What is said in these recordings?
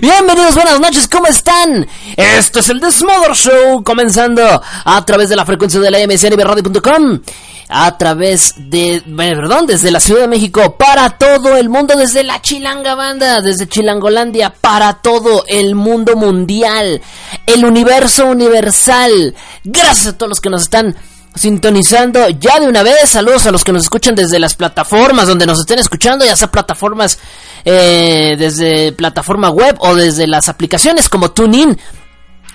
Bienvenidos, buenas noches, ¿cómo están? Esto es el The Smother Show, comenzando a través de la frecuencia de la mcnbradio.com, a través de, perdón, desde la Ciudad de México, para todo el mundo, desde la Chilanga Banda, desde Chilangolandia, para todo el mundo mundial, el universo universal. Gracias a todos los que nos están sintonizando ya de una vez. Saludos a los que nos escuchan desde las plataformas donde nos estén escuchando, ya sea plataformas eh, desde plataforma web o desde las aplicaciones como TuneIn.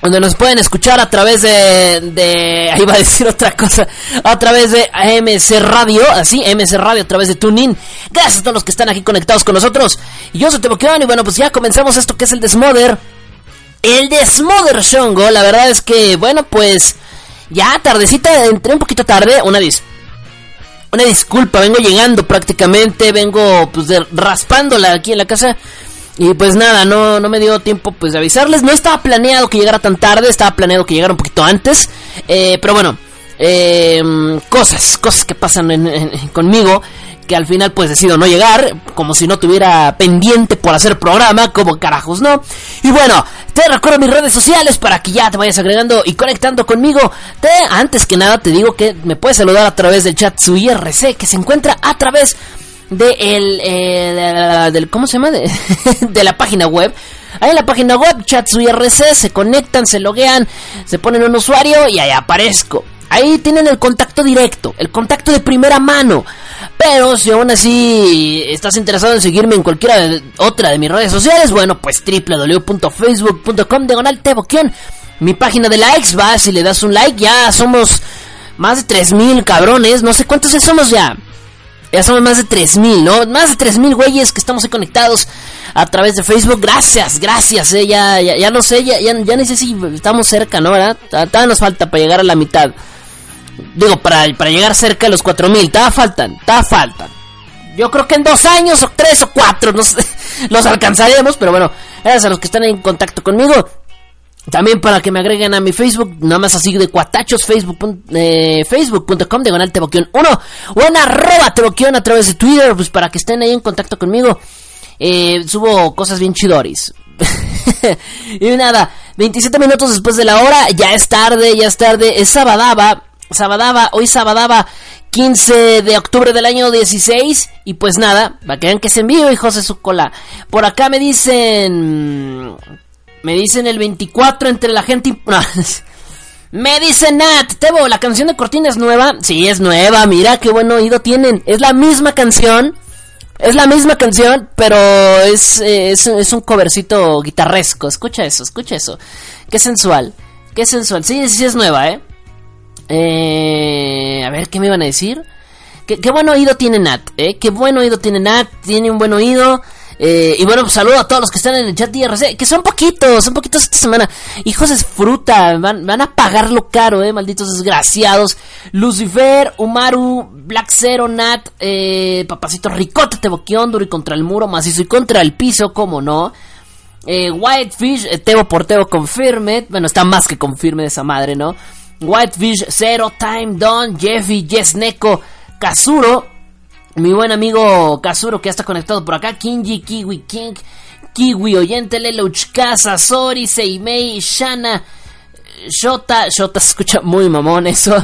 Donde nos pueden escuchar a través de, ahí va a decir otra cosa, a través de AMC Radio, así, AMC Radio a través de TuneIn. Gracias a todos los que están aquí conectados con nosotros. Yo soy Teboqueón y bueno, pues ya comenzamos esto que es el Desmother. El Desmother Shongo, la verdad es que, bueno, pues, ya tardecita, entré un poquito tarde, una dis una disculpa, vengo llegando prácticamente, vengo pues de, raspándola aquí en la casa y pues nada, no, no me dio tiempo pues de avisarles, no estaba planeado que llegara tan tarde, estaba planeado que llegara un poquito antes, eh, pero bueno, eh, cosas, cosas que pasan conmigo que al final pues decido no llegar, como si no tuviera pendiente por hacer programa, como carajos, ¿no? Y bueno, te recuerdo mis redes sociales para que ya te vayas agregando y conectando conmigo. Te, antes que nada te digo que me puedes saludar a través del chat su IRC que se encuentra a través de el, eh, del, ¿cómo se llama? De, la página web. Ahí en la página web, chat su IRC, se conectan, se loguean, se ponen un usuario y ahí aparezco. Ahí tienen el contacto directo, el contacto de primera mano. Pero si aún así estás interesado en seguirme en cualquiera de, otra de mis redes sociales, bueno, pues www.facebook.com diagonal Mi página de likes, va, si le das un like, ya somos más de 3000 cabrones, no sé cuántos somos ya. Ya somos más de 3000, ¿no? Más de 3000 güeyes que estamos ahí conectados a través de Facebook. Gracias, gracias, eh. Ya, ya, no sé, ya, ya, ya, no sé si estamos cerca, ¿no? ¿Verdad? Todavía nos falta para llegar a la mitad. Digo, para, para llegar cerca de los 4000, todavía faltan, todavía faltan. Yo creo que en dos años, o tres, o cuatro, no sé, los alcanzaremos, pero bueno, gracias a los que están en contacto conmigo. También para que me agreguen a mi Facebook, nada más así de cuatachos, facebook.com, eh, facebook.com, diagonal teboquión 1, o en arroba teboquión a través de Twitter, pues para que estén ahí en contacto conmigo. Eh, subo cosas bien chidoris. y nada, 27 minutos después de la hora, ya es tarde, ya es tarde, es sabadaba, Sabadaba, hoy Sabadaba 15 de octubre del año 16 y pues nada, para que vean que se envío hijos de su cola. Por acá me dicen me dicen el 24 entre la gente Me dice Nat, Tebo, la canción de Cortina es nueva. Sí, es nueva, mira qué buen oído tienen. Es la misma canción. Es la misma canción, pero es, es, es un covercito guitarresco. Escucha eso, escucha eso. Qué sensual. Qué sensual. Sí, sí es nueva, ¿eh? Eh, a ver, ¿qué me iban a decir? Qué, buen oído tiene Nat, ¿eh? Qué buen oído tiene Nat, tiene un buen oído. Eh, y bueno, pues saludo a todos los que están en el chat IRC, que son poquitos, son poquitos esta semana. Hijos es fruta, van, a pagarlo caro, eh, malditos desgraciados. Lucifer, Umaru, Black Zero, Nat, eh, Papacito Ricota, Teboquión, y contra el muro, macizo y contra el piso, como no. Eh, Whitefish, eh, Tebo por Tebo confirme, bueno, está más que confirme de esa madre, ¿no? Whitefish, Zero, Time Don, Jeffy, Neko, Kazuro, mi buen amigo Kazuro que ya está conectado por acá, Kinji, Kiwi, King, Kiwi, Oyente, Lelouch, Casa, Sori, Seimei, Shana, Shota, Shota se escucha muy mamón eso,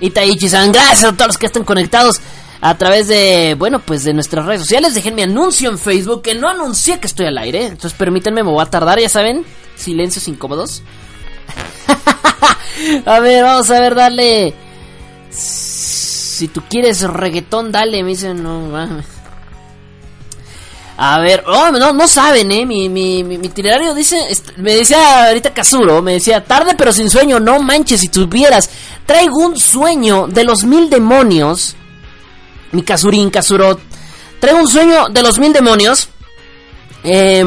Itaichi-san, gracias a todos los que están conectados a través de, bueno, pues de nuestras redes sociales. Déjenme anuncio en Facebook, que no anuncié que estoy al aire. Entonces permítanme, me voy a tardar, ya saben. Silencios incómodos. a ver, vamos a ver, dale. Si tú quieres reggaetón, dale. Me dicen, no mames. A ver, oh, no, no saben, eh. Mi, mi, mi, itinerario dice. Me decía ahorita Kazuro, me decía, tarde pero sin sueño. No manches, si tuvieras. Traigo un sueño de los mil demonios. Mi Kazurin, Kazuro. Traigo un sueño de los mil demonios. Eh,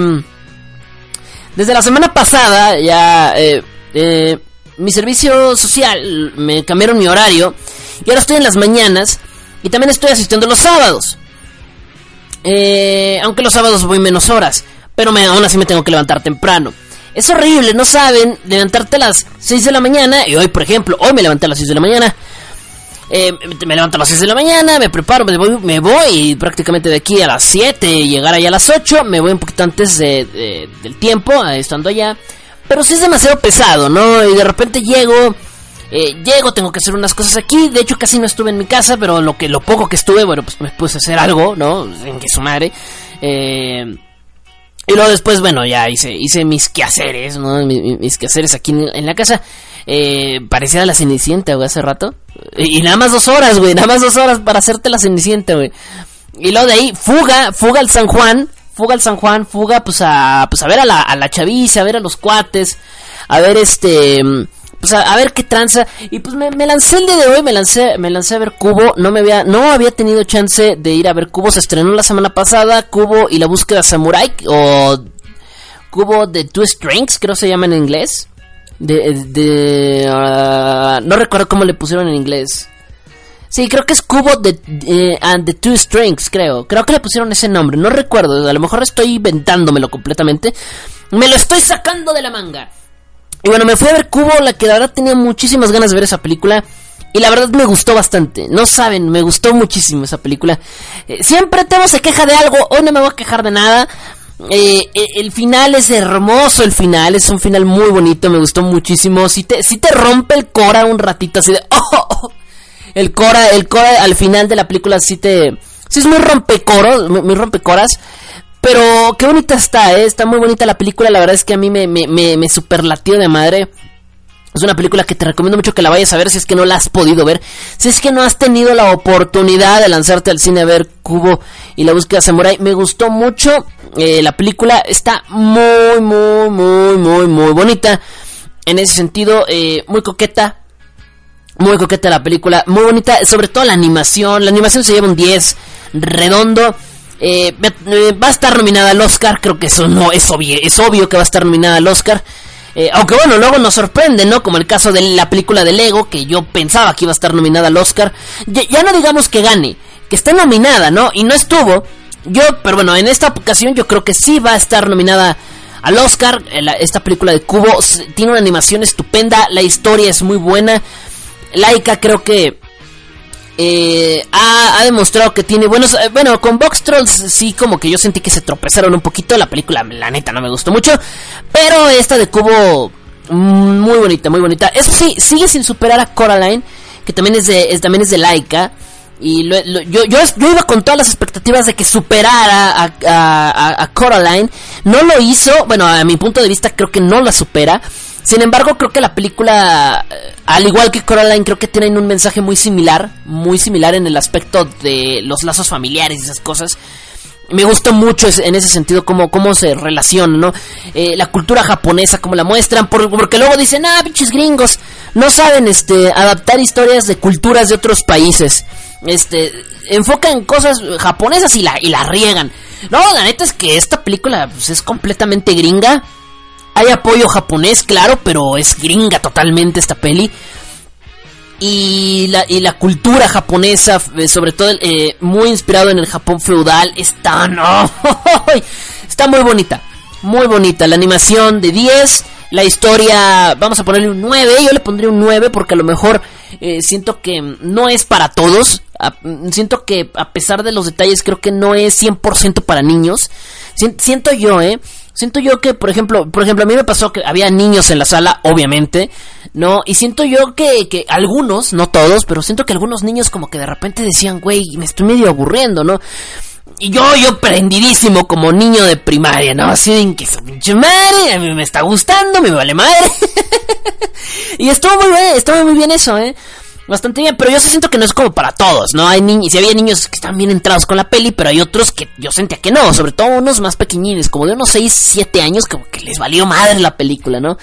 desde la semana pasada ya eh, eh, mi servicio social me cambiaron mi horario y ahora estoy en las mañanas y también estoy asistiendo los sábados. Eh, aunque los sábados voy menos horas, pero me, aún así me tengo que levantar temprano. Es horrible, no saben, levantarte a las 6 de la mañana y hoy, por ejemplo, hoy me levanté a las 6 de la mañana eh, me levanto a las 6 de la mañana, me preparo, me voy, me voy prácticamente de aquí a las 7, llegar allá a las 8, me voy un poquito antes de, del tiempo, eh, estando allá. Pero si es demasiado pesado, ¿no? Y de repente llego, eh, llego, tengo que hacer unas cosas aquí. De hecho, casi no estuve en mi casa, pero lo que lo poco que estuve, bueno, pues me puse a hacer algo, ¿no? En que su madre. Eh, y luego después, bueno, ya hice, hice mis quehaceres, ¿no? Mis, quehaceres aquí en, la casa. Eh, parecía la Cenicienta, güey, hace rato. Y, nada más dos horas, güey, nada más dos horas para hacerte la Cenicienta, güey. Y luego de ahí, fuga, fuga al San Juan, fuga al San Juan, fuga pues a, pues a ver a la, a la chaviza, a ver a los cuates, a ver este pues a, ver qué tranza. Y pues me, lancé el día de hoy, me lancé, me lancé a ver Cubo. No me había, no había tenido chance de ir a ver Cubo. Se estrenó la semana pasada. Cubo y la búsqueda Samurai. O Cubo de Two Strings, creo se llama en inglés. De, de ah, no recuerdo cómo le pusieron en inglés. Sí, creo que es Cubo de eh, and the Two Strings, creo. Creo que le pusieron ese nombre, no recuerdo. A lo mejor estoy inventándomelo completamente. Me lo estoy sacando de la manga. Y bueno, me fui a ver Cubo, la que la verdad tenía muchísimas ganas de ver esa película. Y la verdad me gustó bastante. No saben, me gustó muchísimo esa película. Eh, siempre Temo se queja de algo, hoy no me voy a quejar de nada. Eh, el final es hermoso, el final es un final muy bonito, me gustó muchísimo. Si te, si te rompe el cora un ratito así de... Oh, oh, El cora, el cora al final de la película sí te... Sí es muy rompecoros, muy rompecoras. Pero qué bonita está, ¿eh? Está muy bonita la película. La verdad es que a mí me, me, me, superlatió de madre. Es una película que te recomiendo mucho que la vayas a ver si es que no la has podido ver. Si es que no has tenido la oportunidad de lanzarte al cine a ver Cubo y la búsqueda samurai. Me gustó mucho. Eh, la película está muy, muy, muy, muy, muy bonita. En ese sentido, eh, muy coqueta. Muy coqueta la película. Muy bonita. Sobre todo la animación. La animación se lleva un 10 redondo. Eh, va a estar nominada al Oscar, creo que eso no es obvio, es obvio que va a estar nominada al Oscar. Eh, aunque bueno, luego nos sorprende, ¿no? Como el caso de la película de Lego, que yo pensaba que iba a estar nominada al Oscar. Ya, no digamos que gane, que esté nominada, ¿no? Y no estuvo. Yo, pero bueno, en esta ocasión yo creo que sí va a estar nominada al Oscar. Eh, esta película de Cubo tiene una animación estupenda, la historia es muy buena. Laika creo que eh, ha, demostrado que tiene buenos. Eh, bueno, con Box Trolls sí, como que yo sentí que se tropezaron un poquito. La película, la neta, no me gustó mucho. Pero esta de Cubo, mm, muy bonita, muy bonita. Eso sí, sigue sin superar a Coraline, que también es de, también es de Laika. Y yo, yo, yo, iba con todas las expectativas de que superara a, Coraline. No lo hizo. Bueno, a mi punto de vista, creo que no la supera. Sin embargo, creo que la película, eh, al igual que Coraline, creo que tienen un mensaje muy similar, muy similar en el aspecto de los lazos familiares y esas cosas. Me gusta mucho en ese sentido cómo, cómo se relaciona, ¿no? Eh, la cultura japonesa, cómo la muestran, porque luego dicen, ah, pinches gringos, no saben este, adaptar historias de culturas de otros países. Este, enfocan cosas japonesas y la, y la riegan. No, la neta es que esta película pues, es completamente gringa hay apoyo japonés, claro, pero es gringa totalmente esta peli. Y la, y la cultura japonesa, eh, sobre todo eh, muy inspirado en el Japón feudal, está, no, está muy bonita. Muy bonita. La animación de 10. La historia, vamos a ponerle un 9. Yo le pondría un 9 porque a lo mejor eh, siento que no es para todos. siento que a pesar de los detalles creo que no es 100% para niños. siento yo, ¿eh? Siento yo que, por ejemplo, por ejemplo, a mí me pasó que había niños en la sala, obviamente, ¿no? Y siento yo que, que algunos, no todos, pero siento que algunos niños como que de repente decían, güey, me estoy medio aburriendo, ¿no? Y yo, yo prendidísimo como niño de primaria, ¿no? Así en que su pinche madre, a mí me está gustando, me vale madre. Y estuvo muy bien, estuvo muy bien eso, ¿eh? Bastante bien, pero yo siento que no es como para todos, ¿no? Hay niños, si había niños que están bien entrados con la peli, pero hay otros que yo sentía que no, sobre todo unos más pequeñines, como de unos 6, 7 años, como que les valió madre la película, ¿no?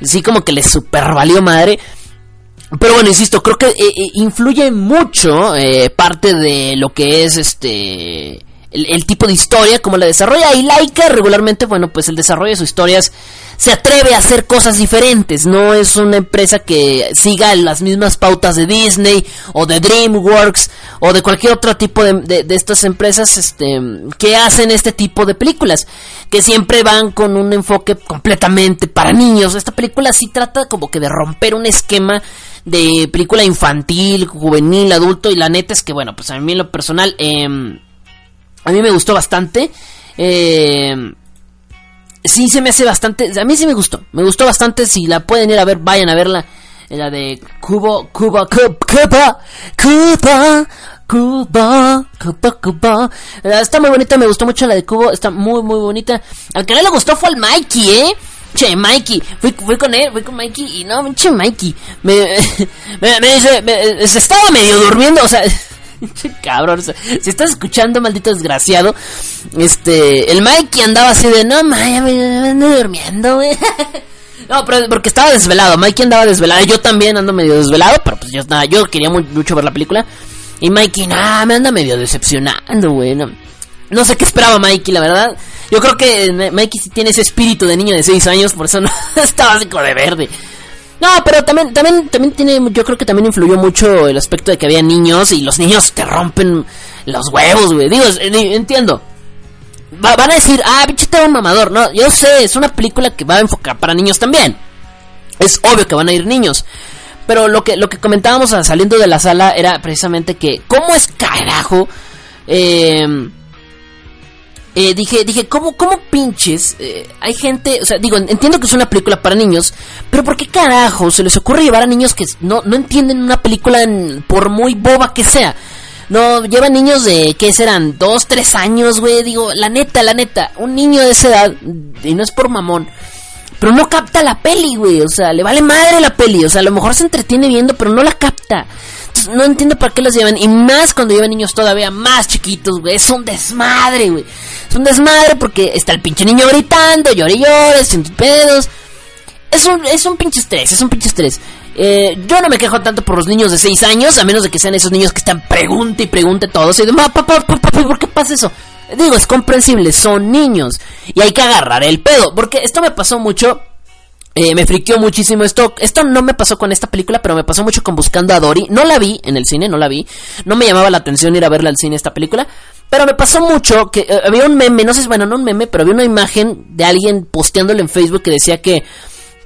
Sí, como que les super valió madre. Pero bueno, insisto, creo que eh, eh, influye mucho eh, parte de lo que es este el, tipo de historia, como la desarrolla. Y Laika regularmente, bueno, pues el desarrollo de sus historias se atreve a hacer cosas diferentes. No es una empresa que siga las mismas pautas de Disney o de DreamWorks o de cualquier otro tipo de, de, estas empresas este, que hacen este tipo de películas. Que siempre van con un enfoque completamente para niños. Esta película sí trata como que de romper un esquema de película infantil, juvenil, adulto. Y la neta es que, bueno, pues a mí en lo personal... Eh, a mí me gustó bastante. Eh, sí, se me hace bastante. A mí sí me gustó. Me gustó bastante. Si la pueden ir a ver, vayan a verla. La de Cuba, Cuba, Cuba, Cuba, Cuba, Cuba, Cuba, Cuba. Está muy bonita, me gustó mucho la de Cuba. Está muy, muy bonita. Al que no le gustó fue al Mikey, ¿eh? Che, Mikey, fui, fui, con él, fui con Mikey y no, che, Mikey, me, me, me dice, se estaba medio durmiendo, o sea, Cabrón, si estás escuchando, maldito desgraciado, este, el Mikey andaba así de, no, ya me ando durmiendo, güey. No, pero porque estaba desvelado, Mikey andaba desvelado, yo también ando medio desvelado, pero pues yo, nada, yo quería mucho ver la película. Y Mikey, nada, me anda medio decepcionando, güey. Sé qué esperaba Mikey, la verdad. Yo creo que Mikey sí tiene ese espíritu de niño de 6 años, por eso no estaba así como de verde. No, pero también, también, también tiene, yo creo que también influyó mucho el aspecto de que había niños y los niños te rompen los huevos, güey. Digo, entiendo. van a decir, ah, bicho, un mamador. No, yo sé, es una película que va a enfocar para niños también. Es obvio que van a ir niños. Pero lo que, lo que comentábamos saliendo de la sala era precisamente que, ¿cómo es carajo? Eh, eh, dije, dije, ¿cómo, cómo pinches? Eh, hay gente, o sea, digo, entiendo que es una película para niños, pero ¿por qué carajo se les ocurre llevar a niños que no, no entienden una película por muy boba que sea? No, llevan niños de, ¿qué serán? Dos, tres años, güey. Digo, la neta, la neta, un niño de esa edad, y no es por mamón, pero no capta la peli, güey. O sea, le vale madre la peli. O sea, a lo mejor se entretiene viendo, pero no la capta. Entonces, no entiendo para qué los llevan. Y más cuando llevan niños todavía más chiquitos, güey. Es un desmadre, güey. Es un desmadre porque está el pinche niño gritando, llore y llore, sin pedos. Es un, es un pinche estrés, es un pinche estrés. Eh, yo no me quejo tanto por los niños de 6 años, a menos de que sean esos niños que están pregunte y pregunte todos. Y de, papá, papá, ¿por qué pasa eso? Digo, es comprensible, son niños. Y hay que agarrar el pedo. Porque esto me pasó mucho. Eh, me friqueó muchísimo esto. Esto no me pasó con esta película, pero me pasó mucho con Buscando a Dory. No la vi en el cine, no la vi. No me llamaba la atención ir a verla al cine esta película. Pero me pasó mucho que eh, había un meme, no sé, bueno, no un meme, pero había una imagen de alguien posteándolo en Facebook que decía que,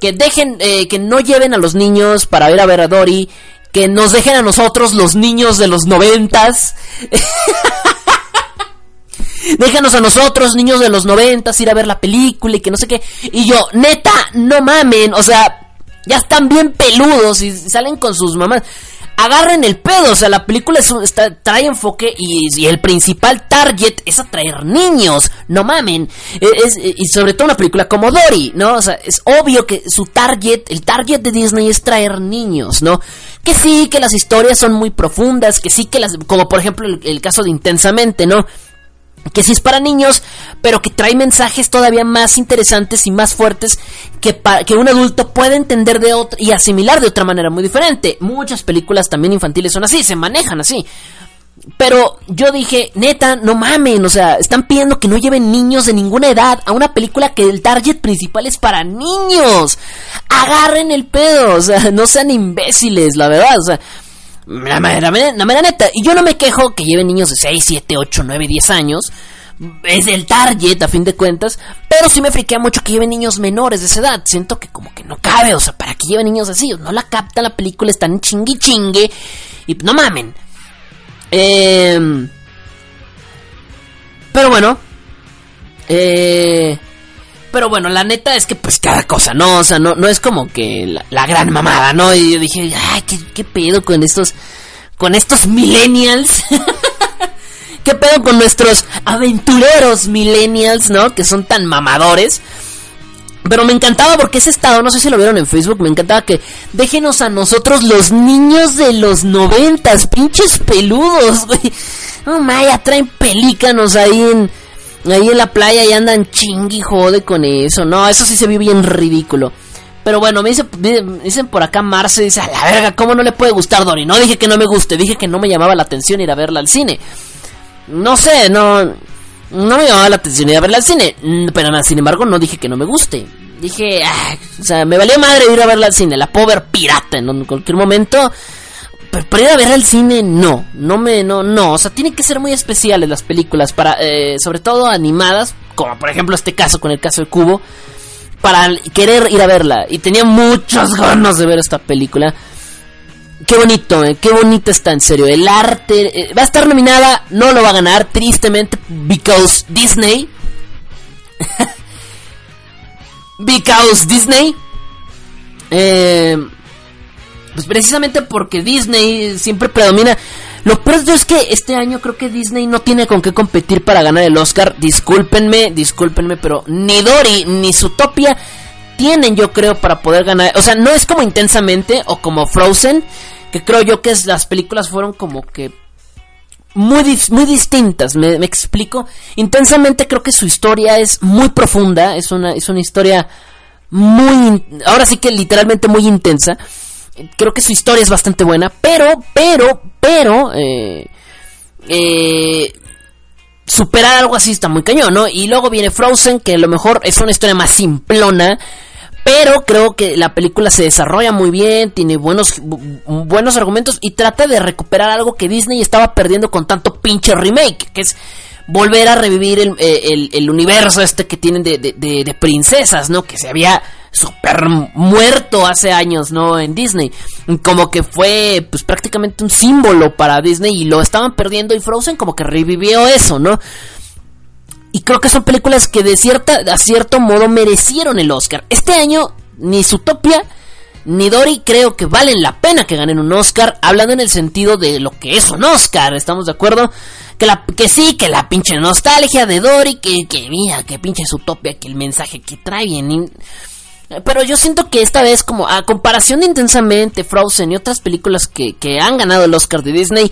que dejen, eh, que no lleven a los niños para ir a ver a Dory, que nos dejen a nosotros, los niños de los noventas. Déjanos a nosotros, niños de los noventas, ir a ver la película y que no sé qué. Y yo, neta, no mamen, o sea, ya están bien peludos y salen con sus mamás agarren el pedo. O sea, la película es está, trae enfoque y, el principal target es atraer niños. No mamen. E, y sobre todo una película como Dory, ¿no? O sea, es obvio que su target, el target de Disney es traer niños, ¿no? Que sí, que las historias son muy profundas, que sí que las, como por ejemplo el caso de Intensamente, ¿no? Que sí es para niños, pero que trae mensajes todavía más interesantes y más fuertes que, que un adulto puede entender de otra y asimilar de otra manera muy diferente. Muchas películas también infantiles son así, se manejan así. Pero yo dije, neta, no mamen, o sea, están pidiendo que no lleven niños de ninguna edad a una película que el target principal es para niños. Agarren el pedo, o sea, no sean imbéciles, la verdad, o sea, la mera, neta. Y yo no me quejo que lleven niños de 6, 7, 8, 9, 10 años. Es el target, a fin de cuentas. Pero sí me friquea mucho que lleven niños menores de esa edad. Siento que como que no cabe. O sea, ¿para qué lleven niños así? No la capta la película, están chingui chingue. Y no mamen. Eh, pero bueno. Eh, pero bueno, la neta es que pues cada cosa, ¿no? O sea, no, no es como que la, gran mamada, ¿no? Y yo dije, ay, ¿qué, qué pedo con estos, con estos millennials? ¿Qué pedo con nuestros aventureros millennials, ¿no? Que son tan mamadores. Pero me encantaba porque ese estado, no sé si lo vieron en Facebook, me encantaba que déjenos a nosotros los niños de los noventas, pinches peludos, güey. No, ya traen pelícanos ahí en, ahí en la playa y andan chingui jode con eso. No, eso sí se vio bien ridículo. Pero bueno, me, dice, dicen por acá Marce, dice, a la verga, ¿cómo no le puede gustar Dory? No dije que no me guste, dije que no me llamaba la atención ir a verla al cine. No sé, no... No me llamaba la atención ir a verla al cine, mm, pero sin embargo no dije que no me guste. Dije, o sea, me valía madre ir a verla al cine, la ver pirata en cualquier momento. Pero para ir a ver al cine, no, no me, no, no, o sea, tienen que ser muy especiales las películas, para, eh, sobre todo animadas, como por ejemplo este caso con el caso de Cubo, para querer ir a verla. Y tenía muchas ganas de ver esta película. Qué bonito, eh, qué bonita está, en serio. El arte eh, va a estar nominada, no lo va a ganar, tristemente, because Disney. because Disney. Eh, pues precisamente porque Disney siempre predomina. Lo peor es que este año creo que Disney no tiene con qué competir para ganar el Oscar. Discúlpenme, discúlpenme, pero ni Dory ni Zootopia tienen, yo creo, para poder ganar. O sea, no es como intensamente o como Frozen, que creo yo que las películas fueron como que muy, muy distintas, me, explico. Intensamente creo que su historia es muy profunda, es una, es una historia muy, ahora sí que literalmente muy intensa. Creo que su historia es bastante buena, pero, pero, pero, eh, eh, superar algo así está muy cañón, ¿no? Y luego viene Frozen, que a lo mejor es una historia más simplona, pero creo que la película se desarrolla muy bien, tiene buenos, buenos argumentos y trata de recuperar algo que Disney estaba perdiendo con tanto pinche remake, que es volver a revivir el, eh, el, universo este que tienen de, de, de, princesas, ¿no? Que se había super muerto hace años, ¿no? En Disney. Como que fue pues prácticamente un símbolo para Disney y lo estaban perdiendo y Frozen como que revivió eso, ¿no? Y creo que son películas que de cierta, a cierto modo merecieron el Oscar. Este año ni Zootopia ni Dory creo que valen la pena que ganen un Oscar, hablando en el sentido de lo que es un Oscar, ¿estamos de acuerdo? Que, la, que sí, que la pinche nostalgia de Dory, que, que mira, que pinche Zootopia, que el mensaje que trae bien... Pero yo siento que esta vez, como a comparación de Intensamente, Frozen y otras películas que, que han ganado el Oscar de Disney,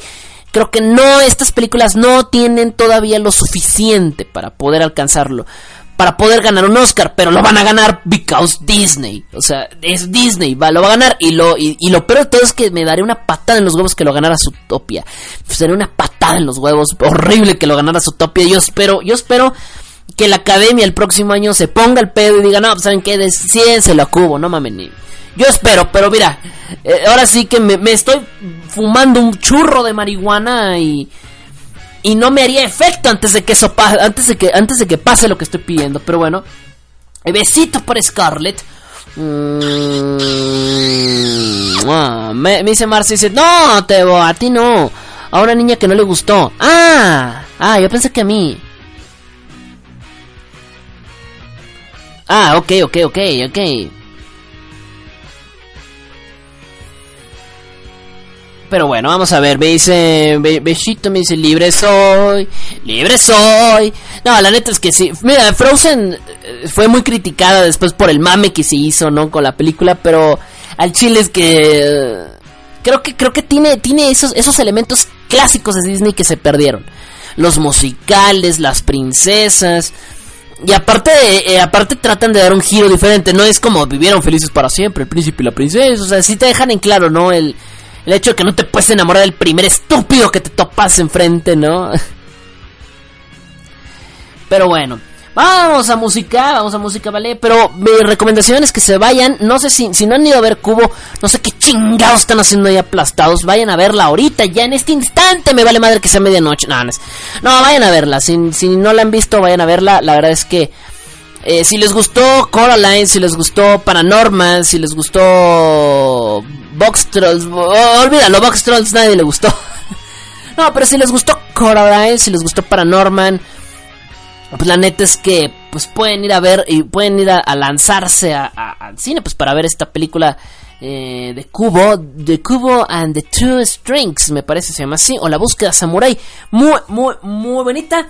creo que no, estas películas no tienen todavía lo suficiente para poder alcanzarlo. Para poder ganar un Oscar, pero lo van a ganar because Disney. O sea, es Disney, va, lo va a ganar. Y lo, y, lo peor de todo es que me daré una patada en los huevos que lo ganara Zootopia. Sería una patada en los huevos. Horrible que lo ganara Zootopia. Yo espero, yo espero que la academia el próximo año se ponga el pedo y diga, no, pues, ¿saben qué? se lo cubo, no mames. Yo espero, pero mira, eh, ahora sí que me, estoy fumando un churro de marihuana y y no me haría efecto antes de que eso pase, antes de que antes de que pase lo que estoy pidiendo, pero bueno. Besito por Scarlett. Mm, me, dice Marcy, dice, no, te a ti no. A una niña que no le gustó. Ah, ah, yo pensé que a mí. Ah, ok, ok, ok, ok. Pero bueno, vamos a ver, me dice, Besito me dice, libre soy, libre soy. No, la neta es que sí. Mira, Frozen eh, fue muy criticada después por el mame que se hizo, ¿no? Con la película, pero al chile es que... Creo que, creo que tiene, tiene esos, esos elementos clásicos de Disney que se perdieron. Los musicales, las princesas, y aparte, eh, aparte tratan de dar un giro diferente, no es como vivieron felices para siempre, el príncipe y la princesa, o sea, sí te dejan en claro, ¿no? El, el hecho de que no te puedes enamorar del primer estúpido que te topas enfrente, ¿no? Pero bueno, vamos a música, vamos a música, ¿vale? Pero mi recomendación es que se vayan, no sé si, si no han ido a ver Cubo, no sé qué chingados están haciendo ahí aplastados, vayan a verla ahorita, ya en este instante, me vale madre que sea medianoche, no, no, no vayan a verla, si, si no la han visto, vayan a verla, la verdad es que... Eh, si les gustó Coraline, si les gustó Paranormal, si les gustó Box Trolls, oh, olvídalo, Box Trolls nadie le gustó. no, pero si les gustó Coraline, si les gustó Paranormal, pues la neta es que pues pueden ir a ver y pueden ir a, lanzarse al cine pues para ver esta película eh, de Cubo, de Cubo and the Two Strings, me parece se llama así, o La búsqueda samurai, muy muy muy bonita.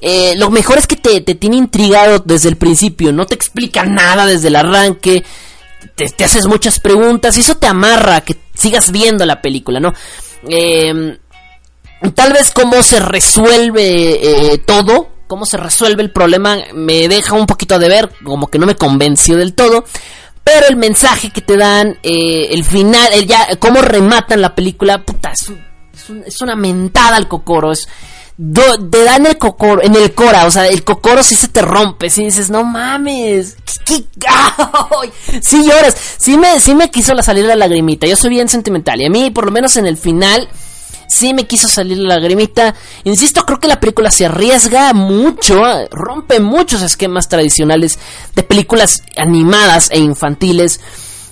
Eh, lo mejor es que te, te, tiene intrigado desde el principio, no te explica nada desde el arranque, te, haces muchas preguntas y eso te amarra que sigas viendo la película, ¿no? Em, tal vez cómo se resuelve eh, todo, cómo se resuelve el problema, me deja un poquito de ver, como que no me convenció del todo. Pero el mensaje que te dan, eh, el final, ya, cómo rematan la película, puta, es, es una mentada al cocoro, es, te dan el cocoro, en el cora, o sea, el cocoro sí se te rompe, si dices, no mames, ¿qué, sí lloras, sí me, sí me quiso salir la lagrimita, yo soy bien sentimental, y a mí, por lo menos en el final, sí me quiso salir la lagrimita, insisto, creo que la película se arriesga mucho, rompe muchos esquemas tradicionales de películas animadas e infantiles,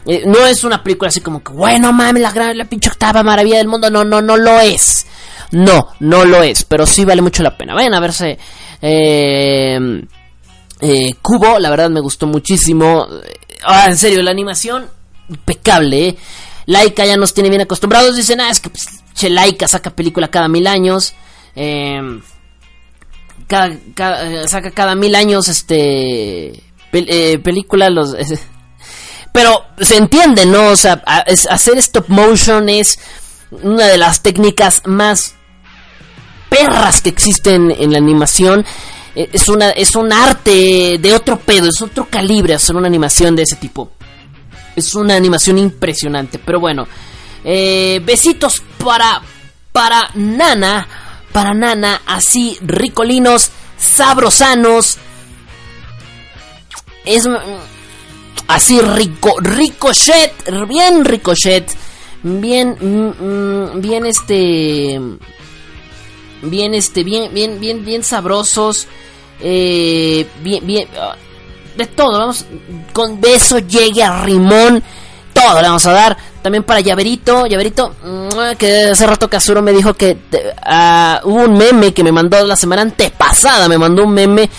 eh, no es una película así como que, bueno, mames, la gran, la pinche octava maravilla del mundo, no, no, no lo es. No, no lo es, pero sí vale mucho la pena. Vayan a verse. Eh, eh, Cubo, la verdad me gustó muchísimo. Ah, en serio, la animación impecable. ¿eh? Laika ya nos tiene bien acostumbrados. Dicen, ah, es que pues, che, Laika saca película cada mil años. Eh, saca cada mil años este película los pero se entiende no o sea hacer stop motion es una de las técnicas más perras que existen en la animación. Eh, es, una, es un arte de otro pedo, es otro calibre hacer una animación de ese tipo. Es una animación impresionante, pero bueno. Eh, besitos para, para Nana, para Nana, así ricolinos, sabrosanos. Es mm, así rico, ricochet, bien ricochet bien, mm, mm, bien este, bien este, bien, bien, bien, bien sabrosos, eh, bien, bien, ah, de todo, vamos, con beso llegue a rimón, todo le vamos a dar. También para Llaverito, Llaverito, que hace rato Casuro me dijo que uh, hubo un meme que me mandó la semana antepasada, me mandó un meme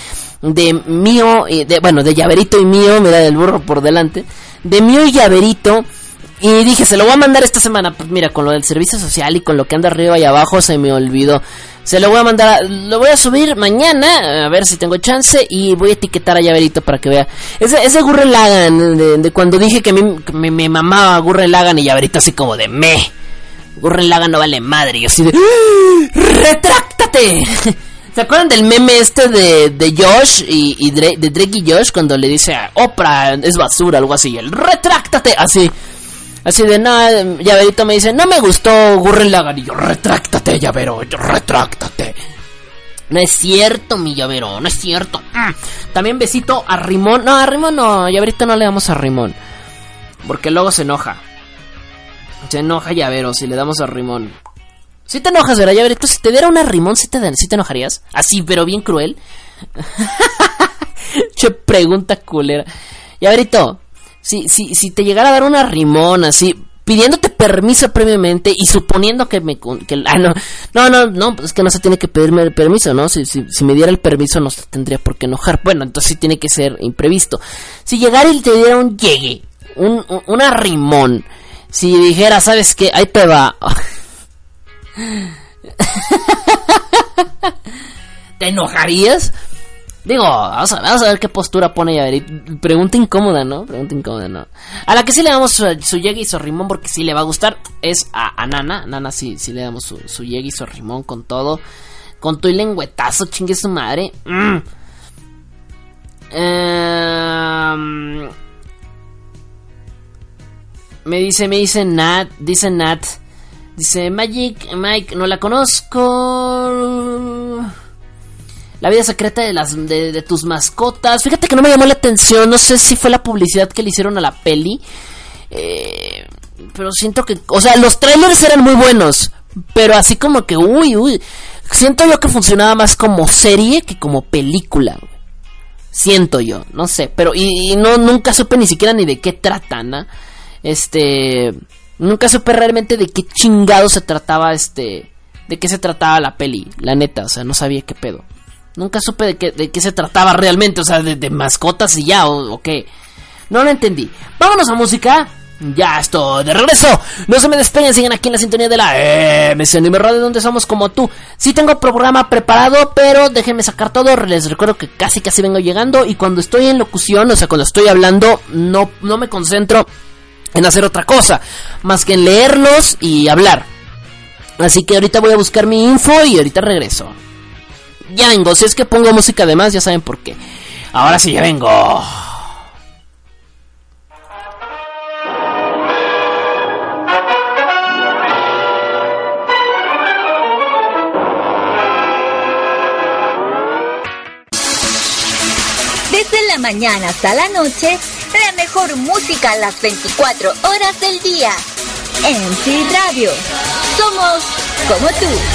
de mío, de, bueno, de Llaverito y mío, mira el burro por delante, de mío y Llaverito y dije, se lo voy a mandar esta semana. Pues mira, con lo del servicio social y con lo que anda arriba y abajo se me olvidó. Se lo voy a mandar, lo voy a subir mañana, a ver si tengo chance. Y voy a etiquetar a Llaverito para que vea. Ese, ese Gurren Lagan, de, cuando dije que, me, me, mamaba Gurren Lagan y Llaverito así como de me. Gurren Lagan no vale madre. Y así de, ¡Ah! ¡retráctate! ¿Se acuerdan del meme este de, de Josh y, de Drake y Josh cuando le dice a Oprah es basura, algo así? El retráctate, así. Así de nada, llaverito me dice, no me gustó Gurren Lagann. Y yo, retráctate, llavero, retráctate. No es cierto, mi llavero, no es cierto. Mm. También besito a Rimón. No, a Rimón no, llaverito no le damos a Rimón. Porque luego se enoja. Se enoja llavero si le damos a Rimón. Si te enojas, ¿verdad, llaverito? Si te diera una Rimón, si te, si te enojarías. Así, pero bien cruel. che pregunta culera. Llaverito, si, si, si te llegara a dar una rimona así, pidiéndote permiso previamente y suponiendo que me que, ah, no, no, no, no, es que no se tiene que pedirme el permiso, ¿no? Si, si, me diera el permiso no se tendría por qué enojar. Bueno, entonces sí tiene que ser imprevisto. Si llegara y te diera un llegue, un, un una rimón, si dijera, ¿sabes qué? Ahí te va. ¿Te enojarías? Digo, vamos a, vamos a ver qué postura pone Yaverito. Pregunta incómoda, ¿no? Pregunta incómoda, ¿no? A la que sí le damos su, su y su rimón porque sí le va a gustar es a, Nana. Nana sí, sí le damos su, su y su rimón con todo. Con tu lengüetazo, chingue su madre. Mm. Em, me dice, me dice Nat, dice Nat. Dice Magic, Mike, no la conozco. La vida secreta de las de, tus mascotas. Fíjate que no me llamó la atención. No sé si fue la publicidad que le hicieron a la peli. Eh, pero siento que. O sea, los trailers eran muy buenos. Pero así como que, uy, uy. Siento yo que funcionaba más como serie que como película. Siento yo, no sé. Pero, y, no, nunca supe ni siquiera ni de qué tratan. Este. Nunca supe realmente de qué chingado se trataba este. De qué se trataba la peli, la neta, o sea, no sabía qué pedo. Nunca supe de qué, de qué se trataba realmente, o sea, de, mascotas y ya, o, qué. No lo entendí. Vámonos a música. Ya estoy de regreso. No se me despeguen, sigan aquí en la sintonía de la MC Radio, donde somos como tú. Sí tengo programa preparado, pero déjenme sacar todo. Les recuerdo que casi casi vengo llegando y cuando estoy en locución, o sea, cuando estoy hablando, no, no me concentro en hacer otra cosa, más que en leerlos y hablar. Así que ahorita voy a buscar mi info y ahorita regreso. Ya vengo, si es que pongo música además, ya saben por qué. Ahora sí, ya vengo. Desde la mañana hasta la noche, la mejor música a las 24 horas del día. MC Radio. Somos como tú.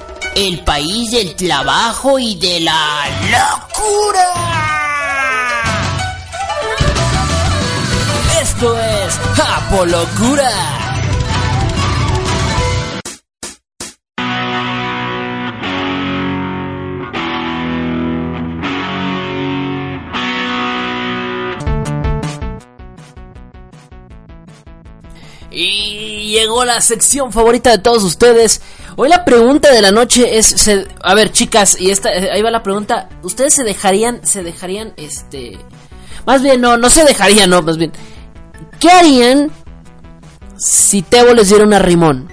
el país del trabajo y de la locura. Esto es Japolocura. Y llegó la sección favorita de todos ustedes. Hoy la pregunta de la noche es, a ver chicas, y esta, eh, ahí va la pregunta. ¿Ustedes se dejarían, se dejarían, este, más bien no, no se dejarían, no, más bien, ¿qué harían si Tebo les diera una rimón?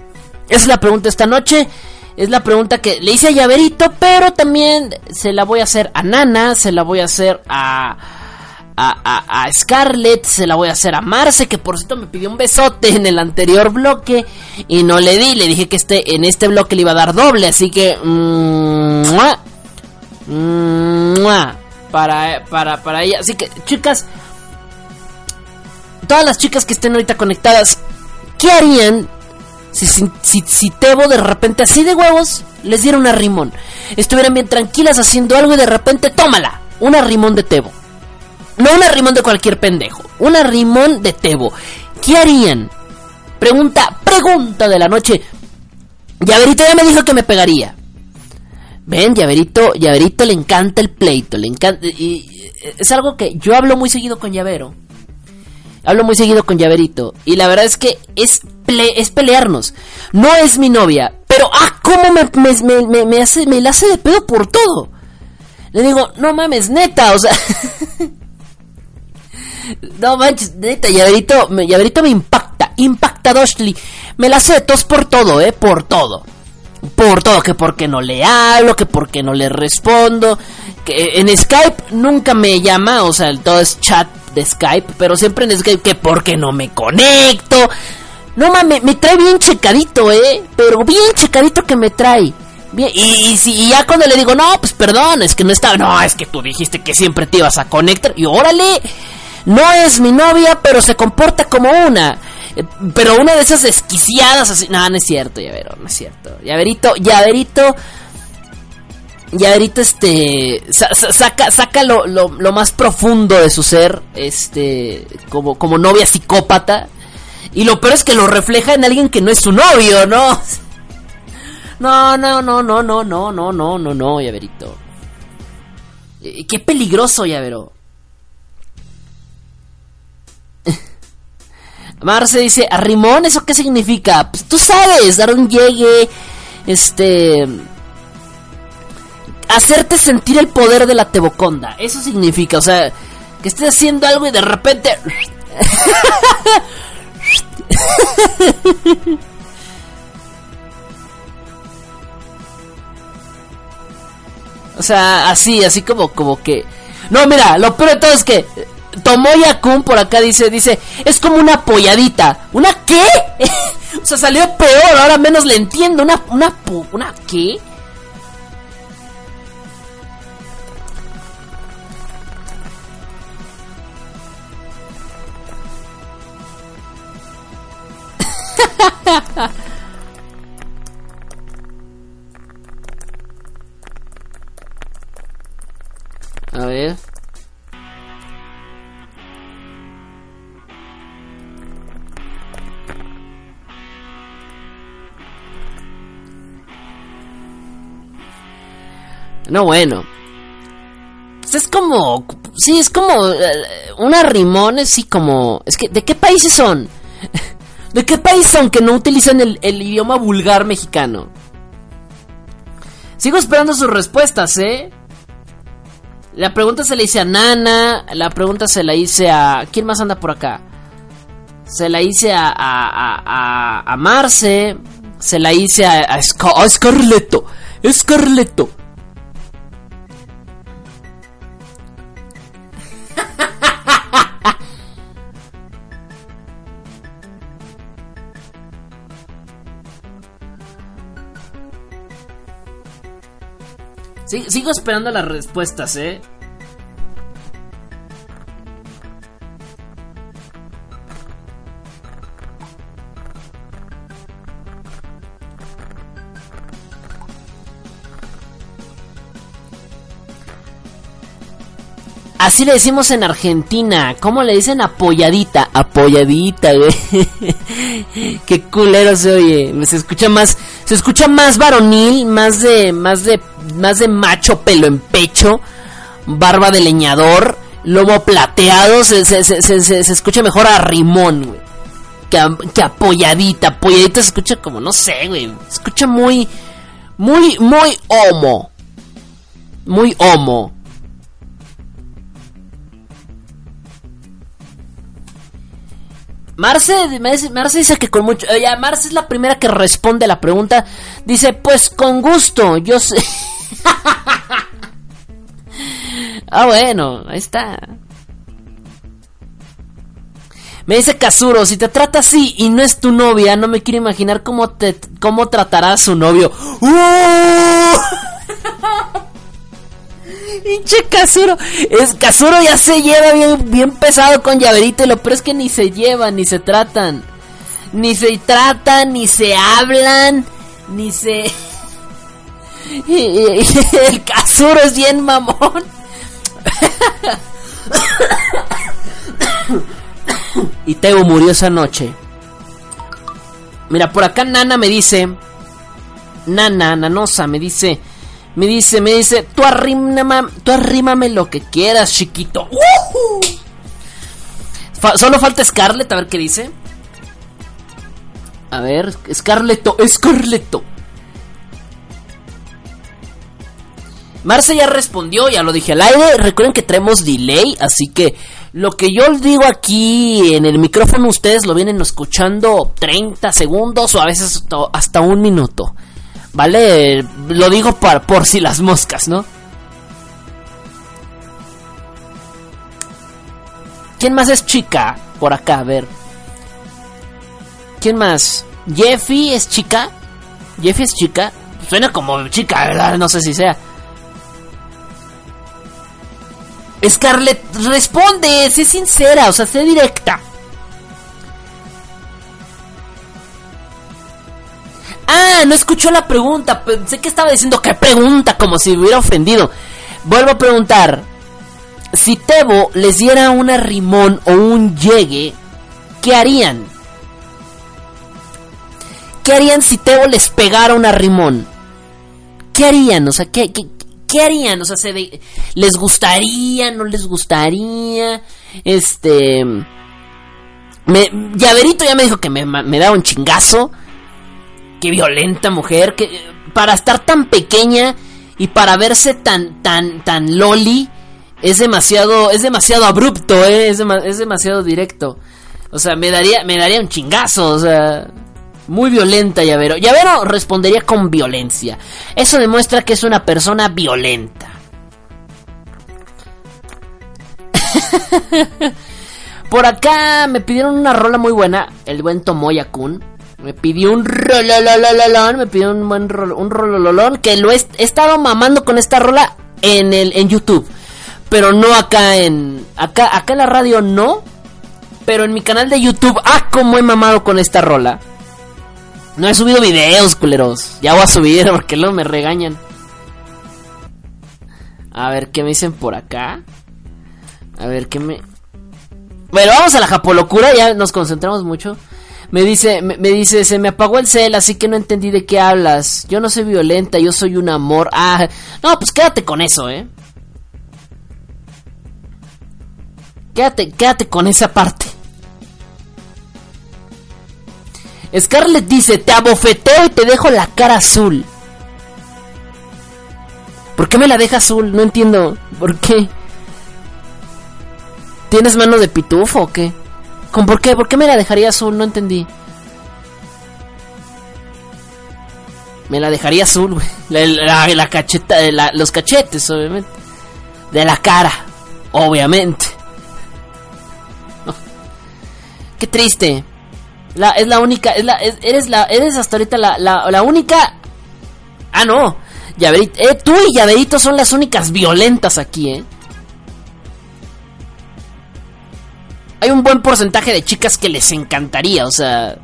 Esa es la pregunta esta noche. Es la pregunta que le hice a Llaverito, pero también se la voy a hacer a Nana, se la voy a hacer a, a, Scarlett, se la voy a hacer a Marce, que por cierto me pidió un besote en el anterior bloque y no le di, le dije que este, en este bloque le iba a dar doble, así que... mm. ¡mua! para, para, para ella. Así que, chicas, todas las chicas que estén ahorita conectadas, ¿qué harían si, si, si Tebo de repente así de huevos les diera una rimón? Estuvieran bien tranquilas haciendo algo y de repente, tómala, una rimón de Tebo. No una rimón de cualquier pendejo, una rimón de Tebo. ¿Qué harían? Pregunta, pregunta de la noche. Llaverito ya me dijo que me pegaría. Ven, Llaverito, Llaverito le encanta el pleito, le encanta... Y, es algo que yo hablo muy seguido con Llavero. Hablo muy seguido con Llaverito. Y la verdad es que es, es pelearnos. No es mi novia. Pero, ah, cómo me, me, me- me hace, me la hace de pedo por todo. Le digo, no mames, neta, o sea... no manches, neta, Llaverito, me, me impacta. Impacta Doshly. Me la hace de tos por todo, eh, por todo. Por todo, que porque no le hablo, que porque no le respondo. Que en Skype nunca me llama, o sea, todo es chat de Skype, pero siempre en Skype que porque no me conecto. No mames, me trae bien checadito, eh, pero bien checadito que me trae. Bien, y, y si y ya cuando le digo, no, pues perdón, es que no estaba, no, es que tú dijiste que siempre te ibas a conectar, y órale, no es mi novia, pero se comporta como una. Eh, Pero una de esas desquiciadas así. No, no es cierto, Llavero, no es cierto. Llaverito, Llaverito. Llaverito, este. sa- sa- saca saca lo, lo, lo más profundo de su ser. Este. Como, como novia psicópata. Y lo peor es que lo refleja en alguien que no es su novio, ¿no? No, no, no, no, no, no, no, no, no, no, Llaverito. Eh, Qué peligroso, Llavero. Marce dice, arrimón, ¿eso qué significa? Pues tú sabes, dar un llegue, este... Hacerte sentir el poder de la teboconda, eso significa, o sea, que estés haciendo algo y de repente... o sea, así, así como, como que... No, mira, lo peor de todo es que Tomoya Kun por acá dice, dice, es como una polladita. ¿Una qué? o sea, salió peor, ahora menos le entiendo. ¿Una, una, una qué? A ver. No, bueno. Pues es como. Sí, es como. eh, una rimón, sí, como. Es que, ¿de qué países son? ¿De qué país son que no utilizan el, el idioma vulgar mexicano? Sigo esperando sus respuestas, ¿eh? La pregunta se la hice a Nana. La pregunta se la hice a. ¿Quién más anda por acá? Se la hice a. a, a, a- Marce. Se la hice a. a, Scar- a Sigo esperando las respuestas, ¿eh? Así le decimos en Argentina. ¿Cómo le dicen apoyadita? Apoyadita, güey. Qué culero se oye. Se escucha más, se escucha más varonil, más de, más de, más de macho pelo en pecho, barba de leñador, lomo plateado. Se, se, se, se, escucha mejor a rimón, güey. Que, que apoyadita. Apoyadita se escucha como, no sé, güey. Se escucha muy, muy, muy homo. Muy homo. Marce, Marce Marce dice que con mucho... eh, ya, Marce es la primera que responde a la pregunta. Dice, pues con gusto, yo sé... ah, bueno, ahí está. Me dice Kazuro, si te trata así y no es tu novia, no me quiero imaginar cómo te cómo tratará a su novio. ¡Uh! Pinche Kazuro. Es Kazuro ya se lleva bien, bien pesado con llaverito. Lo peor es que ni se llevan, ni se tratan. Ni se tratan, ni se hablan, ni se. Y- el Kazuro es bien mamón. y Teo murió esa noche. Mira, por acá Nana me dice. Nana, Nanosa, me dice. Me dice, me dice, tú arrímame, tú arrímame lo que quieras, chiquito. Solo falta Scarlett, a ver qué dice. A ver, Scarletto, Scarletto. Marce ya respondió, ya lo dije al aire. Recuerden que traemos delay, así que lo que yo digo aquí en el micrófono, ustedes lo vienen escuchando 30 segundos o a veces hasta- un minuto. ¿Vale? Lo digo para, por si las moscas, ¿no? ¿Quién más es chica? Por acá, a ver. ¿Quién más? ¿Jeffy es chica? ¿Jeffy es chica? Suena como chica, ¿verdad? No sé si sea. Scarlett, responde, sé sincera, o sea, sé directa. Ah, no escuchó la pregunta. Pensé que estaba diciendo qué pregunta, como si hubiera ofendido. Vuelvo a preguntar. Si Tebo les diera una rimón o un llegue, ¿qué harían? ¿Qué harían si Tebo les pegara una rimón? ¿Qué harían? O sea, ¿qué, qué, qué harían? O sea, ¿se de- ¿les gustaría? ¿No les gustaría? Este... Me, Llaverito ya me dijo que me, me da un chingazo. Qué violenta mujer, que para estar tan pequeña y para verse tan tan tan loli es demasiado es demasiado abrupto, ¿eh? es, es demasiado directo. O sea, me daría me daría un chingazo, o sea, muy violenta Llavero. Llavero respondería con violencia. Eso demuestra que es una persona violenta. Por acá me pidieron una rola muy buena, el buen Tomoya Kun. Me pidió un rolololololón, me pidió un buen rol, un rolololón que lo he, estado mamando con esta rola en el en YouTube, pero no acá en acá acá en la radio no, pero en mi canal de YouTube ah cómo he mamado con esta rola. No he subido videos, culeros. Ya voy a subir porque luego me regañan. A ver, ¿qué me dicen por acá? A ver, ¿qué me... Bueno, vamos a la japolocura, ya nos concentramos mucho. Me dice, me, dice, se me apagó el cel, así que no entendí de qué hablas. Yo no soy violenta, yo soy un amor. Ah, no, pues quédate con eso, ¿eh? Quédate, quédate con esa parte. Scarlett dice, te abofeteo y te dejo la cara azul. ¿Por qué me la deja azul? No entiendo. ¿Por qué? ¿Tienes mano de pitufo o qué? ¿Con por qué? ¿Por qué me la dejaría azul? No entendí. Me la dejaría azul, güey. La, cacheta, los cachetes, obviamente. De la cara, obviamente. Qué triste. La, es la única, eres la, eres hasta ahorita la, la, única. Ah, no. Llaverito, eh, tú y Llaverito son las únicas violentas aquí, eh. hay un buen porcentaje de chicas que les encantaría, o sea,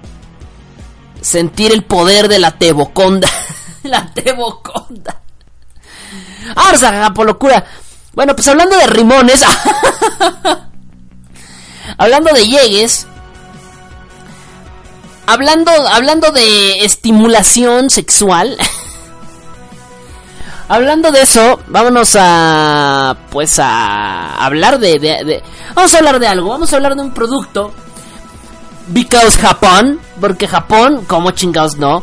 sentir el poder de la teboconda. la teboconda. Ah, por locura. Bueno, pues hablando de rimones, hablando de llegues, hablando, hablando de estimulación sexual. Hablando de eso, vámonos a. Pues a hablar de, Vamos a hablar de algo. Vamos a hablar de un producto. Because Japón. Porque Japón, como chingados no.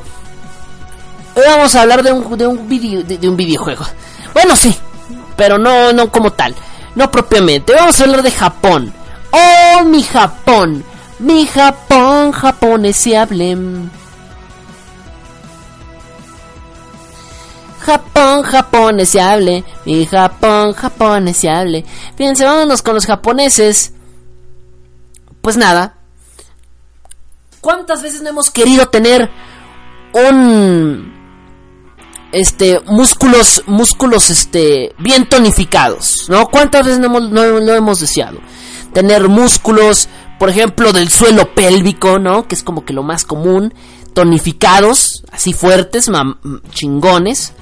Hoy vamos a hablar de un, de un, video, de, un videojuego. Bueno, sí. Pero no, no como tal. No propiamente. Vamos a hablar de Japón. Oh, mi Japón. Mi Japón, japonés se hablen. Japón, Japón hable, mi Japón, Japón hable. Fíjense, vámonos con los japoneses. Pues nada. ¿Cuántas veces no hemos querido tener un este músculos músculos este bien tonificados, ¿no? ¿Cuántas veces no hemos, no, hemos deseado tener músculos, por ejemplo, del suelo pélvico, ¿no? Que es como que lo más común, tonificados, así fuertes, chingones.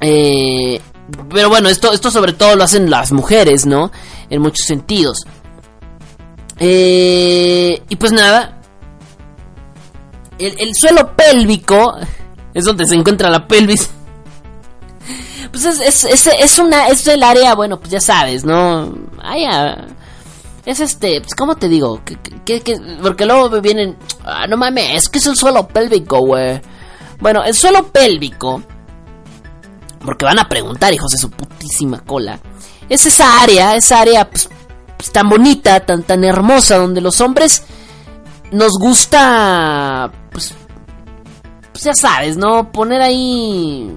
Eh, pero bueno, esto, esto sobre todo lo hacen las mujeres, ¿no? En muchos sentidos. Eh, y pues nada. El, suelo pélvico es donde se encuentra la pelvis. Pues es, es, es, una, es el área, bueno, pues ya sabes, ¿no? Ah, es este, pues, ¿cómo te digo? porque luego vienen, ah, no mames, es que es el suelo pélvico, güey. Bueno, el suelo pélvico porque van a preguntar, hijos de su putísima cola. Es esa área, esa área pues, pues, tan bonita, tan, tan hermosa, donde los hombres nos gusta, pues, pues ya sabes, ¿no? Poner ahí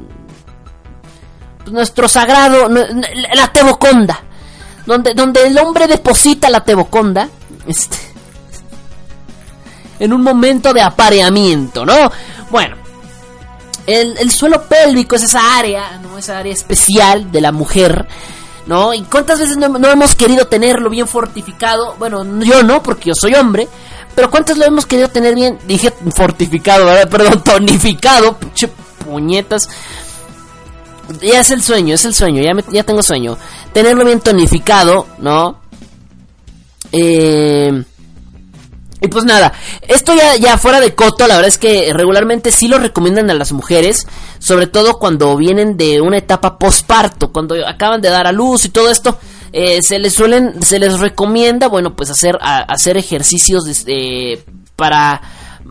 pues, nuestro sagrado, la teboconda. Donde, donde el hombre deposita la teboconda. Este, en un momento de apareamiento, ¿no? Bueno, el, suelo pélvico es esa área, ¿no? Esa área especial de la mujer, ¿no? ¿Y cuántas veces no, hemos querido tenerlo bien fortificado? Bueno, yo no, porque yo soy hombre. Pero ¿cuántas lo hemos querido tener bien? Dije fortificado, ¿verdad? Perdón, tonificado. puñetas. Ya es el sueño, es el sueño. Ya, ya tengo sueño. Tenerlo bien tonificado, ¿no? Eh y pues nada, esto ya, ya fuera de coto, la verdad es que regularmente sí lo recomiendan a las mujeres, sobre todo cuando vienen de una etapa posparto, cuando acaban de dar a luz y todo esto, eh, se les suelen, se les recomienda, bueno, pues hacer, hacer ejercicios para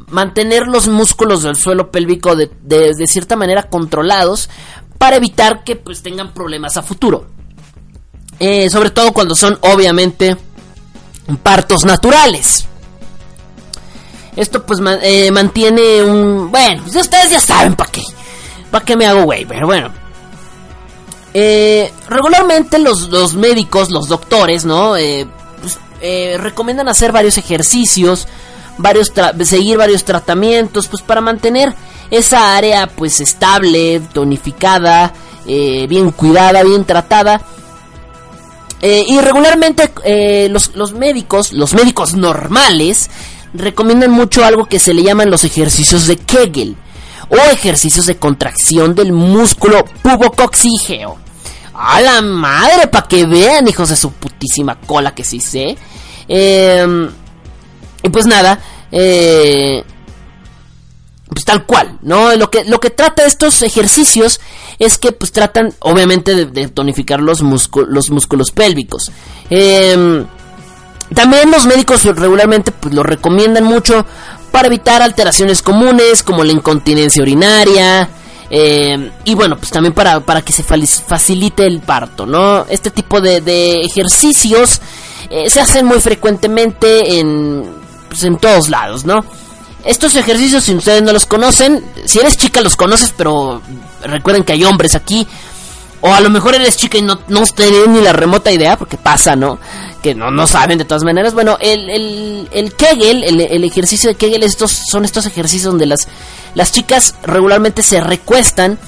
mantener los músculos del suelo pélvico de, de, cierta manera controlados para evitar que pues tengan problemas a futuro. Eh, sobre todo cuando son obviamente partos naturales. Esto pues eh, mantiene un... Bueno, pues ustedes ya saben para qué. ¿Para qué me hago güey? Pero bueno. Eh, regularmente los, los, médicos, los doctores, ¿no? Pues, recomiendan hacer varios ejercicios, varios seguir varios tratamientos, pues para mantener esa área pues estable, tonificada, bien cuidada, bien tratada. y regularmente los, los médicos, los médicos normales, recomiendan mucho algo que se le llaman los ejercicios de Kegel o ejercicios de contracción del músculo pubocoxígeo. A la madre, para que vean, hijos de su putísima cola que sí sé. Em, y pues nada, eh, pues tal cual, ¿no? Lo que, lo que trata estos ejercicios es que pues tratan obviamente de, tonificar los, los músculos pélvicos. Em, también los médicos regularmente pues lo recomiendan mucho para evitar alteraciones comunes como la incontinencia urinaria. Em, y bueno, pues también para, para que se facilite el parto, ¿no? Este tipo de, ejercicios eh, se hacen muy frecuentemente en, pues, en todos lados, ¿no? Estos ejercicios, si ustedes no los conocen, si eres chica los conoces, pero recuerden que hay hombres aquí. O a lo mejor eres chica y no, no tienen ni la remota idea, porque pasa, ¿no? Que no, no saben de todas maneras. Bueno, el, el, el Kegel, el, ejercicio de Kegel, estos, son estos ejercicios donde las, las chicas regularmente se recuestan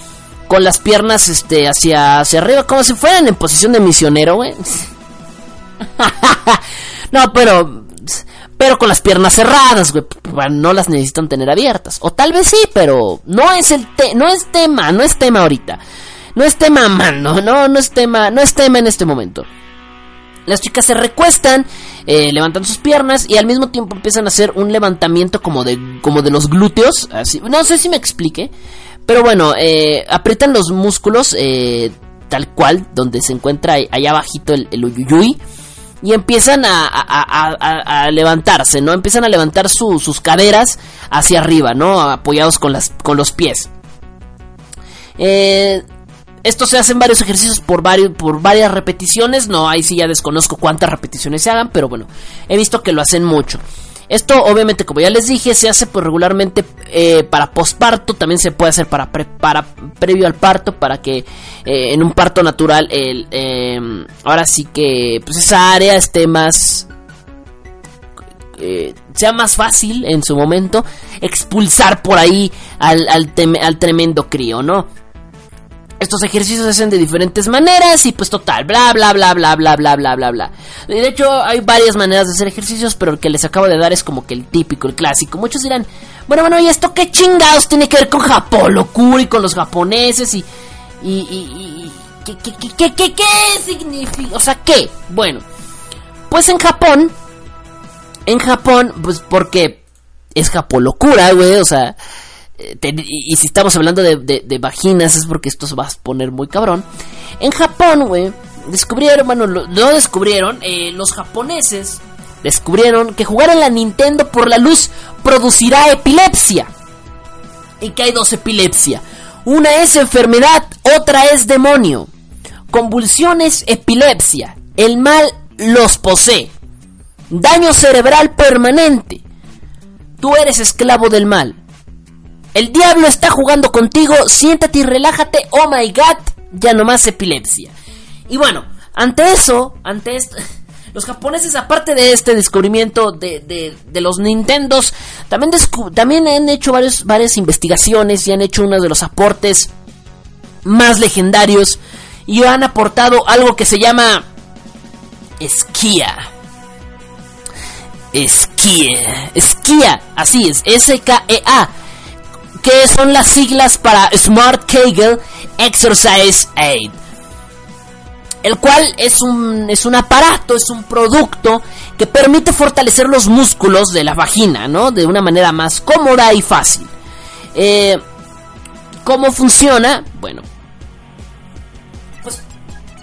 con las piernas este, hacia, hacia arriba, como si fueran en posición de misionero, güey. no, pero pero con las piernas cerradas, güey. No las necesitan tener abiertas. O tal vez sí, pero no es el no es tema, no es tema ahorita. No es tema, mano, no, no es tema, no es tema en este momento. Las chicas se recuestan, eh, levantan sus piernas y al mismo tiempo empiezan a hacer un levantamiento como de, como de los glúteos. Así, no sé si me explique. Pero bueno, eh, aprietan los músculos eh, tal cual, donde se encuentra allá abajito el, el uyuyuy y empiezan a, levantarse, ¿no? Empiezan a levantar sus caderas hacia arriba, ¿no? Apoyados con, los pies. Eh, esto se hacen varios ejercicios por, por varias repeticiones. No, ahí sí ya desconozco cuántas repeticiones se hagan, pero bueno, he visto que lo hacen mucho. Esto obviamente, como ya les dije, se hace pues regularmente eh, para posparto, también se puede hacer para, para previo al parto, para que eh, en un parto natural el, em, ahora sí que pues esa área esté más... Eh, sea más fácil en su momento expulsar por ahí al, al tremendo crío, ¿no? Estos ejercicios se hacen de diferentes maneras y pues total, bla bla bla bla bla bla bla bla bla. De hecho, hay varias maneras de hacer ejercicios, pero el que les acabo de dar es como que el típico, el clásico. Muchos dirán, bueno, bueno, ¿y esto qué chingados tiene que ver con Japón, locura y con los japoneses y... y, y, ¿qué, qué, qué, qué, qué significa? O sea, ¿qué? Bueno, pues en Japón, en Japón, pues porque es Japón locura, güey, o sea y si estamos hablando de, vaginas es porque esto se va a poner muy cabrón. En Japón, güey, descubrieron, bueno, lo, descubrieron, eh, los japoneses descubrieron que jugar en la Nintendo por la luz producirá epilepsia. Y que hay dos epilepsia. Una es enfermedad, otra es demonio. Convulsiones, epilepsia. El mal los posee. Daño cerebral permanente. Tú eres esclavo del mal. El diablo está jugando contigo, siéntate y relájate, oh my god, ya no más epilepsia. Y bueno, ante eso, ante esto, los japoneses, aparte de este descubrimiento de, de, los Nintendos, también, también han hecho varios, varias investigaciones y han hecho uno de los aportes más legendarios y han aportado algo que se llama esquía. Esquía, esquía, así es, S-K-E-A que son las siglas para Smart Kegel Exercise Aid. El cual es un, es un aparato, es un producto que permite fortalecer los músculos de la vagina, ¿no? De una manera más cómoda y fácil. Eh, ¿Cómo funciona? Bueno, pues,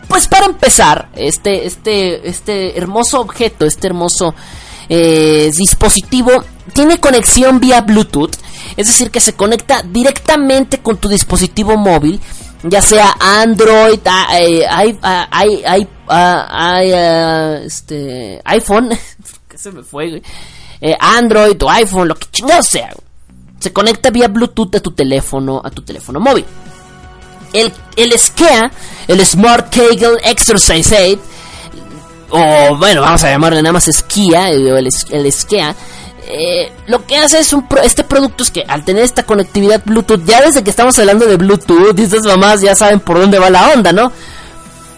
pues para empezar, este, este, este hermoso objeto, este hermoso eh, dispositivo tiene conexión vía Bluetooth, es decir, que se conecta directamente con tu dispositivo móvil, ya sea Android, iPhone, que se me fue, eh, Android o iPhone, lo que chingado sea. Se conecta vía Bluetooth a tu teléfono, a tu teléfono móvil. El, el SKEA, el Smart Kegel Exercise Aid, o bueno, vamos a llamarle nada más esquía, el, el esquía, eh, lo que hace es un este producto es que al tener esta conectividad Bluetooth, ya desde que estamos hablando de Bluetooth y estas mamás ya saben por dónde va la onda, ¿no?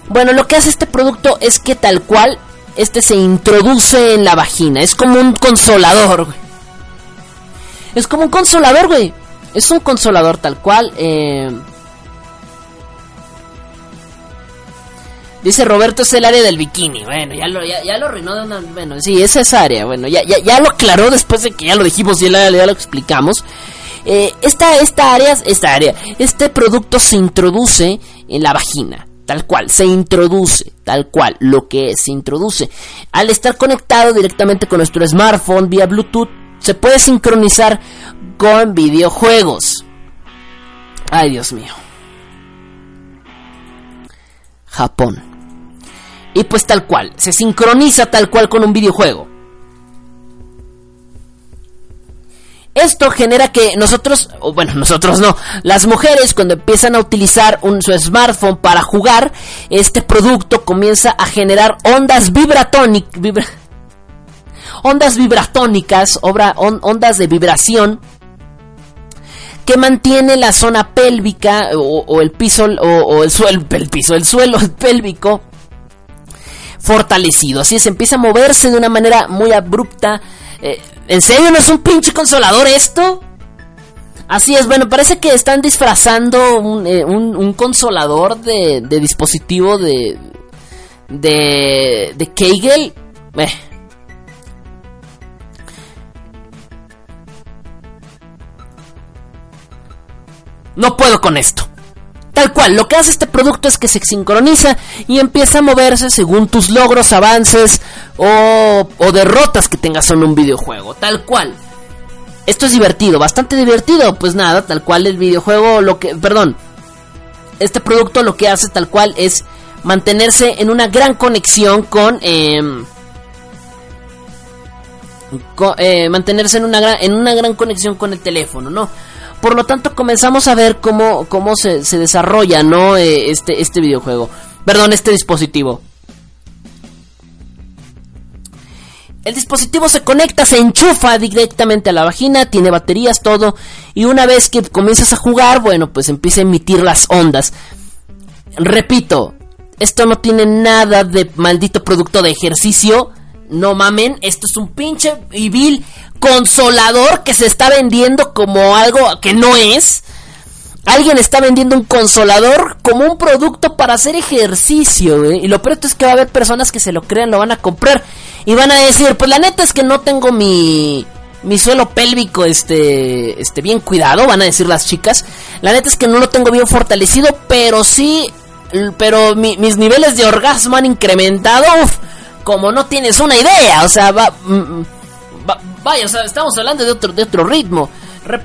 Bueno, lo que hace este producto es que tal cual este se introduce en la vagina, es como un consolador, Es como un consolador, güey. Es un consolador tal cual. Eh... Dice Roberto es el área del bikini. Bueno, ya lo, ya, lo arruinó de una. Bueno, sí, es esa área. Bueno, ya, ya, ya lo aclaró después de que ya lo dijimos y ya, ya lo explicamos. Eh, esta, esta área, esta área, este producto se introduce en la vagina. Tal cual, se introduce, tal cual, lo que se introduce. Al estar conectado directamente con nuestro smartphone vía Bluetooth, se puede sincronizar con videojuegos. Ay, Dios mío. Japón. Y pues tal cual, se sincroniza tal cual con un videojuego. Esto genera que nosotros, o bueno, nosotros no, las mujeres cuando empiezan a utilizar un, su smartphone para jugar, este producto comienza a generar ondas vibratónicas, ondas vibratónicas, ondas de vibración que mantiene la zona pélvica o, el piso o, el suelo, el piso, el suelo pélvico fortalecido. Así es, empieza a moverse de una manera muy abrupta. Eh, ¿En serio no es un pinche consolador esto? Así es, bueno, parece que están disfrazando un, eh, consolador de, dispositivo de. de. de Kegel. Eh. No puedo con esto. Tal cual, lo que hace este producto es que se sincroniza y empieza a moverse según tus logros, avances o, derrotas que tengas en un videojuego. Tal cual. Esto es divertido, bastante divertido. Pues nada, tal cual el videojuego, lo que... Perdón. Este producto lo que hace tal cual es mantenerse en una gran conexión con... Em, eh, mantenerse en una, gran, en una gran conexión con el teléfono, ¿no? Por lo tanto, comenzamos a ver cómo, cómo se, desarrolla, ¿no? Eh, este, este videojuego. Perdón, este dispositivo. El dispositivo se conecta, se enchufa directamente a la vagina, tiene baterías, todo. Y una vez que comienzas a jugar, bueno, pues empieza a emitir las ondas. Repito, esto no tiene nada de maldito producto de ejercicio. No mamen, esto es un pinche y vil consolador que se está vendiendo como algo que no es. Alguien está vendiendo un consolador como un producto para hacer ejercicio, Y lo peor es que va a haber personas que se lo crean, lo van a comprar y van a decir, pues la neta es que no tengo mi mi suelo pélvico este este bien cuidado, van a decir las chicas. La neta es que no lo tengo bien fortalecido, pero sí pero mis niveles de orgasmo han incrementado, como no tienes una idea, o sea, va mm, mm, vaya, o sea, estamos hablando de otro, de otro ritmo.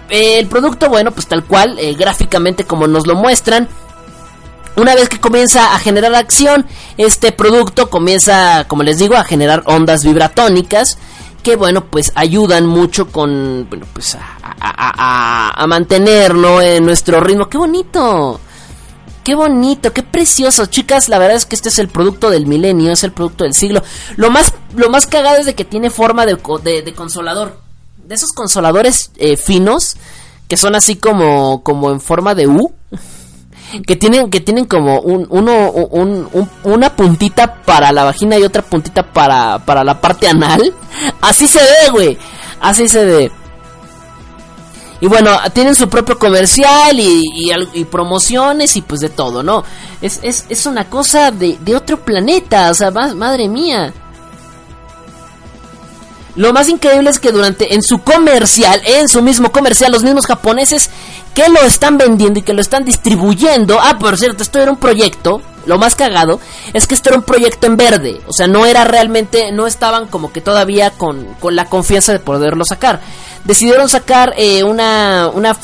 Eh, el producto, bueno, pues tal cual, eh, gráficamente como nos lo muestran. Una vez que comienza a generar acción, este producto comienza, como les digo, a generar ondas vibratónicas que bueno pues ayudan mucho con bueno pues a, a, a, mantener en nuestro ritmo qué bonito Qué bonito, qué precioso, chicas. La verdad es que este es el producto del milenio, es el producto del siglo. Lo más, lo más cagado es de que tiene forma de, de, consolador. De esos consoladores eh, finos que son así como, como en forma de U. Que tienen, que tienen como un, uno, una puntita para la vagina y otra puntita para, para la parte anal. Así se ve, güey. Así se ve. Y bueno, tienen su propio comercial y, promociones y pues de todo, ¿no? Es, es, es una cosa de, de, otro planeta, o sea, madre mía. Lo más increíble es que durante en su comercial, en su mismo comercial, los mismos japoneses que lo están vendiendo y que lo están distribuyendo. Ah, por cierto, esto era un proyecto. Lo más cagado es que esto era un proyecto en verde. O sea, no era realmente, no estaban como que todavía con, con la confianza de poderlo sacar decidieron sacar eh, una, una,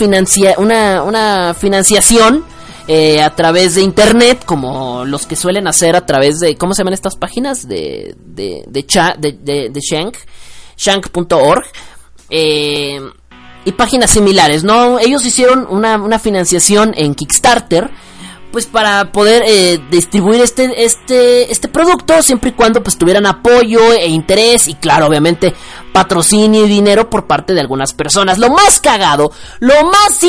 una, una financiación eh, a través de internet, como los que suelen hacer a través de, ¿cómo se llaman estas páginas? De, de, de, de, de, Shank, shank.org. Eh, y páginas similares, ¿no? Ellos hicieron una, una financiación en Kickstarter pues para poder eh, distribuir este este este producto siempre y cuando pues tuvieran apoyo e interés y claro obviamente patrocinio y dinero por parte de algunas personas lo más cagado lo más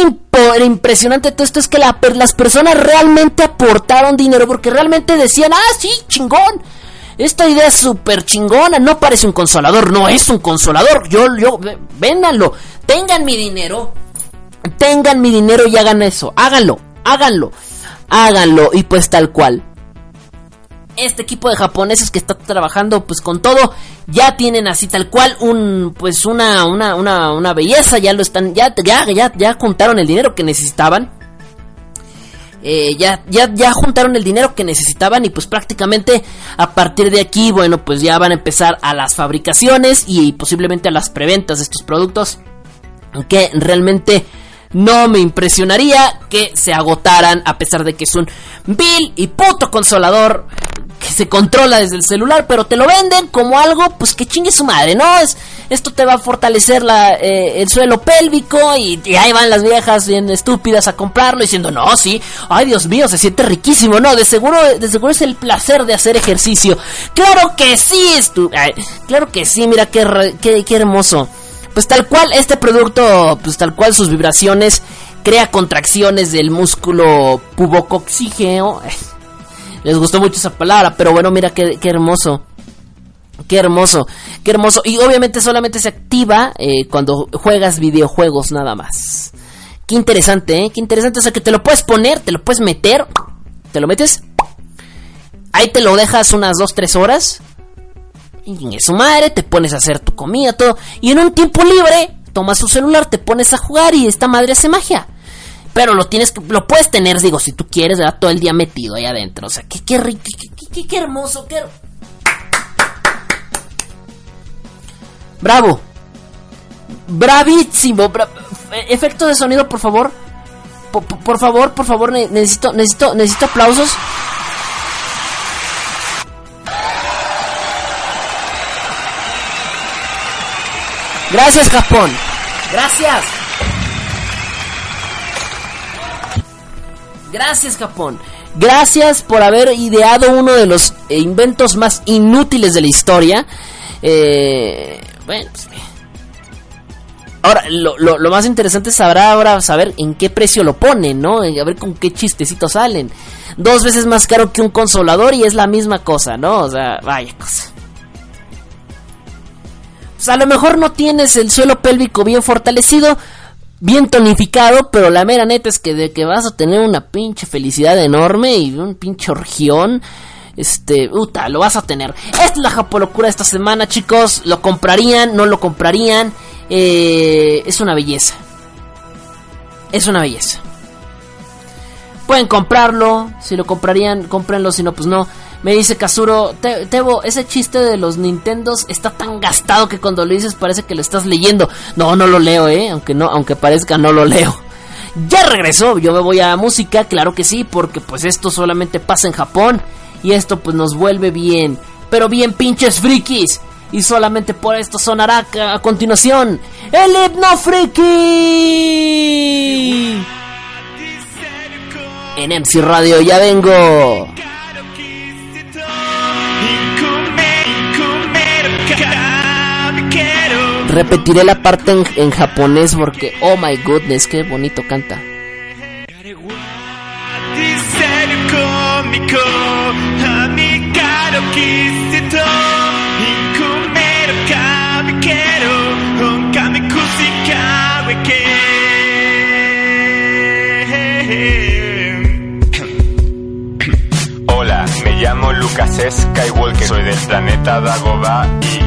impresionante de todo esto es que las personas realmente aportaron dinero porque realmente decían ah sí chingón esta idea es súper chingona, no parece un consolador, no es un consolador, yo, yo, véndanlo, tengan mi dinero, tengan mi dinero y hagan eso, háganlo, háganlo, háganlo y pues tal cual. Este equipo de japoneses que está trabajando pues con todo ya tienen así tal cual un pues una una una, una belleza, ya lo están ya ya ya ya juntaron el dinero que necesitaban eh, ya, ya, ya juntaron el dinero que necesitaban y pues prácticamente a partir de aquí, bueno, pues ya van a empezar a las fabricaciones y posiblemente a las preventas de estos productos que realmente no me impresionaría que se agotaran a pesar de que es un vil y puto consolador que se controla desde el celular, pero te lo venden como algo, pues que chingue su madre, ¿no? Es, esto te va a fortalecer la, eh, el suelo pélvico y, ahí van las viejas bien estúpidas a comprarlo diciendo, no, sí, ay Dios mío, se siente riquísimo, no, de seguro, de seguro es el placer de hacer ejercicio. Claro que sí, estu claro que sí, mira qué, qué hermoso. Pues tal cual, este producto, pues tal cual sus vibraciones crea contracciones del músculo pubocoxígeo. Les gustó mucho esa palabra, pero bueno, mira qué, hermoso. Qué hermoso, qué hermoso. Y obviamente solamente se activa eh, cuando juegas videojuegos nada más. Qué interesante, ¿eh? Qué interesante. O sea, que te lo puedes poner, te lo puedes meter. Te lo metes. Ahí te lo dejas unas 2-3 horas y en su madre, te pones a hacer tu comida, todo. Y en un tiempo libre, tomas tu celular, te pones a jugar y esta madre hace magia. Pero lo tienes que, lo puedes tener, digo, si tú quieres, ¿verdad? todo el día metido ahí adentro. O sea, qué, qué rico, qué, qué, hermoso, qué. Bravo. Bravísimo. Efecto de sonido, por favor. Por favor, por favor, necesito, necesito, necesito aplausos. Gracias, Japón. Gracias. Gracias, Japón. Gracias por haber ideado uno de los inventos más inútiles de la historia. Eh, bueno, pues, Ahora, lo, más interesante es ahora saber en qué precio lo ponen, ¿no? A ver con qué chistecitos salen. Dos veces más caro que un consolador y es la misma cosa, ¿no? O sea, vaya cosa a lo mejor no tienes el suelo pélvico bien fortalecido, bien tonificado, pero la mera neta es que de que vas a tener una pinche felicidad enorme y un pinche orgión. Este, puta, lo vas a tener. Es la japolocura esta semana, chicos. ¿Lo comprarían? ¿No lo comprarían? Eh, es una belleza. Es una belleza. Pueden comprarlo. Si lo comprarían, cómprenlo. Si no, pues no. Me dice Kazuro, Tebo, ese chiste de los Nintendos está tan gastado que cuando lo dices parece que lo estás leyendo. No, no lo leo, eh, aunque no, aunque parezca no lo leo. Ya regresó, yo me voy a música, claro que sí, porque pues esto solamente pasa en Japón y esto pues nos vuelve bien, pero bien pinches frikis. Y solamente por esto sonará a continuación el hipno friki. En MC Radio ya vengo. Repetiré la parte en, japonés porque, oh my goodness, qué bonito canta. Hola, me llamo Lucas Skywalker, soy del planeta Dagobah y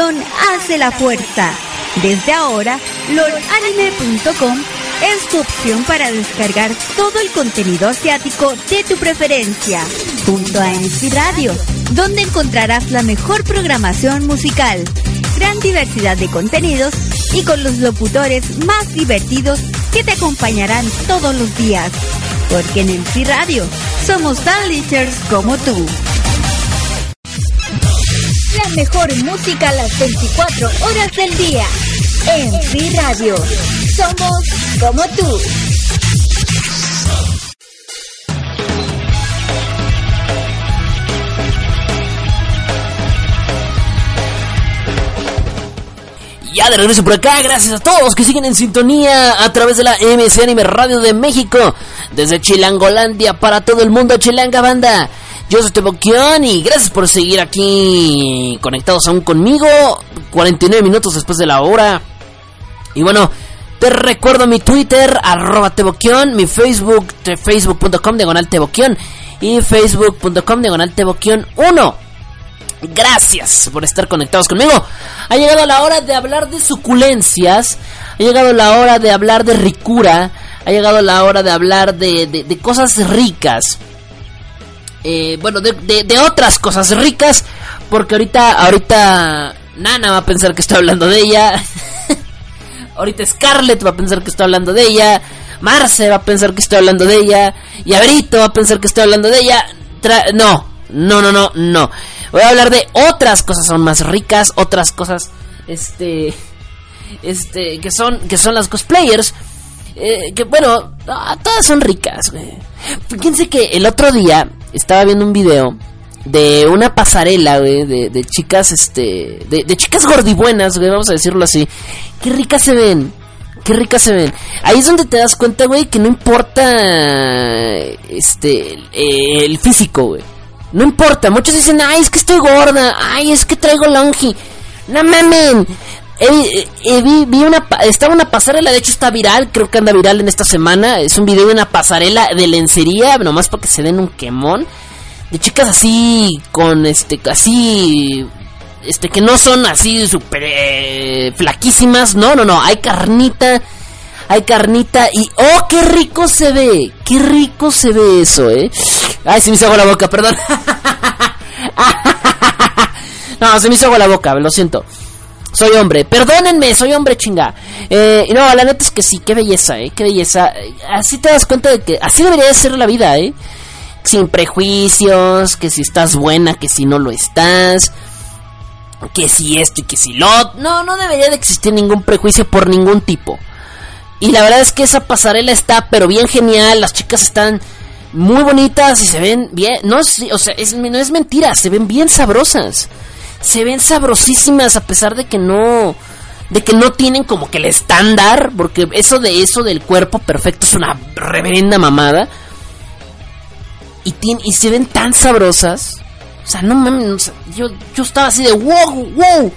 hace la fuerza. Desde ahora, lordanime.com es tu opción para descargar todo el contenido asiático de tu preferencia, junto a MC Radio, donde encontrarás la mejor programación musical, gran diversidad de contenidos y con los locutores más divertidos que te acompañarán todos los días. Porque en MC Radio somos tan como tú. Mejor música a las 24 horas del día. En Free Radio. Somos como tú. Ya de regreso por acá, gracias a todos que siguen en sintonía a través de la MC Anime Radio de México, desde Chilangolandia para todo el mundo, Chilanga Banda. Yo soy Teboquión y gracias por seguir aquí conectados aún conmigo, 49 minutos después de la hora. Y bueno, te recuerdo mi Twitter, arroba Teboquión, mi Facebook, facebook.com diagonal Teboquión y facebook.com diagonal Teboquión 1. Gracias por estar conectados conmigo. Ha llegado la hora de hablar de suculencias. Ha llegado la hora de hablar de ricura. Ha llegado la hora de hablar de- de cosas ricas. Eh, bueno, de, de- de otras cosas ricas. Porque ahorita, ahorita Nana va a pensar que estoy hablando de ella. ahorita Scarlett va a pensar que estoy hablando de ella. Marce va a pensar que estoy hablando de ella. Y Averito va a pensar que estoy hablando de ella. No, no, no, no, no. Voy a hablar de otras cosas aún más ricas, otras cosas, este, este, que son, que son las cosplayers. Eh, que bueno, ah, todas son ricas, güey. Fíjense que el otro día estaba viendo un video de una pasarela, güey, de, de chicas, este, de, de chicas gordibuenas, güey, vamos a decirlo así. Qué ricas se ven, qué ricas se ven. Ahí es donde te das cuenta, güey, que no importa, este, eh, el físico, güey. No importa, muchos dicen, ay, es que estoy gorda, ay, es que traigo longi. No mamen. Eh, vi, una, estaba una pasarela, de hecho está viral, creo que anda viral en esta semana. Es un video de una pasarela de lencería, nomás para que se den un quemón. De chicas así, con este, así, este, que no son así súper eh, flaquísimas. No, no, no, hay carnita, hay carnita y, oh, qué rico se ve, qué rico se ve eso, eh. Ay, se me hizo agua la boca, perdón. no, se me hizo agua la boca, lo siento. Soy hombre. Perdónenme, soy hombre chinga. Eh, no, la neta es que sí, qué belleza, eh, qué belleza. Así te das cuenta de que así debería de ser la vida, eh. Sin prejuicios, que si estás buena, que si no lo estás. Que si esto y que si lo... No, no debería de existir ningún prejuicio por ningún tipo. Y la verdad es que esa pasarela está pero bien genial. Las chicas están muy bonitas y se ven bien. No, o sea, no es mentira, se ven bien sabrosas se ven sabrosísimas a pesar de que no de que no tienen como que el estándar, porque eso de eso del cuerpo perfecto es una reverenda mamada. Y, y se ven tan sabrosas. O sea, no mames, yo, yo estaba así de wow, wow.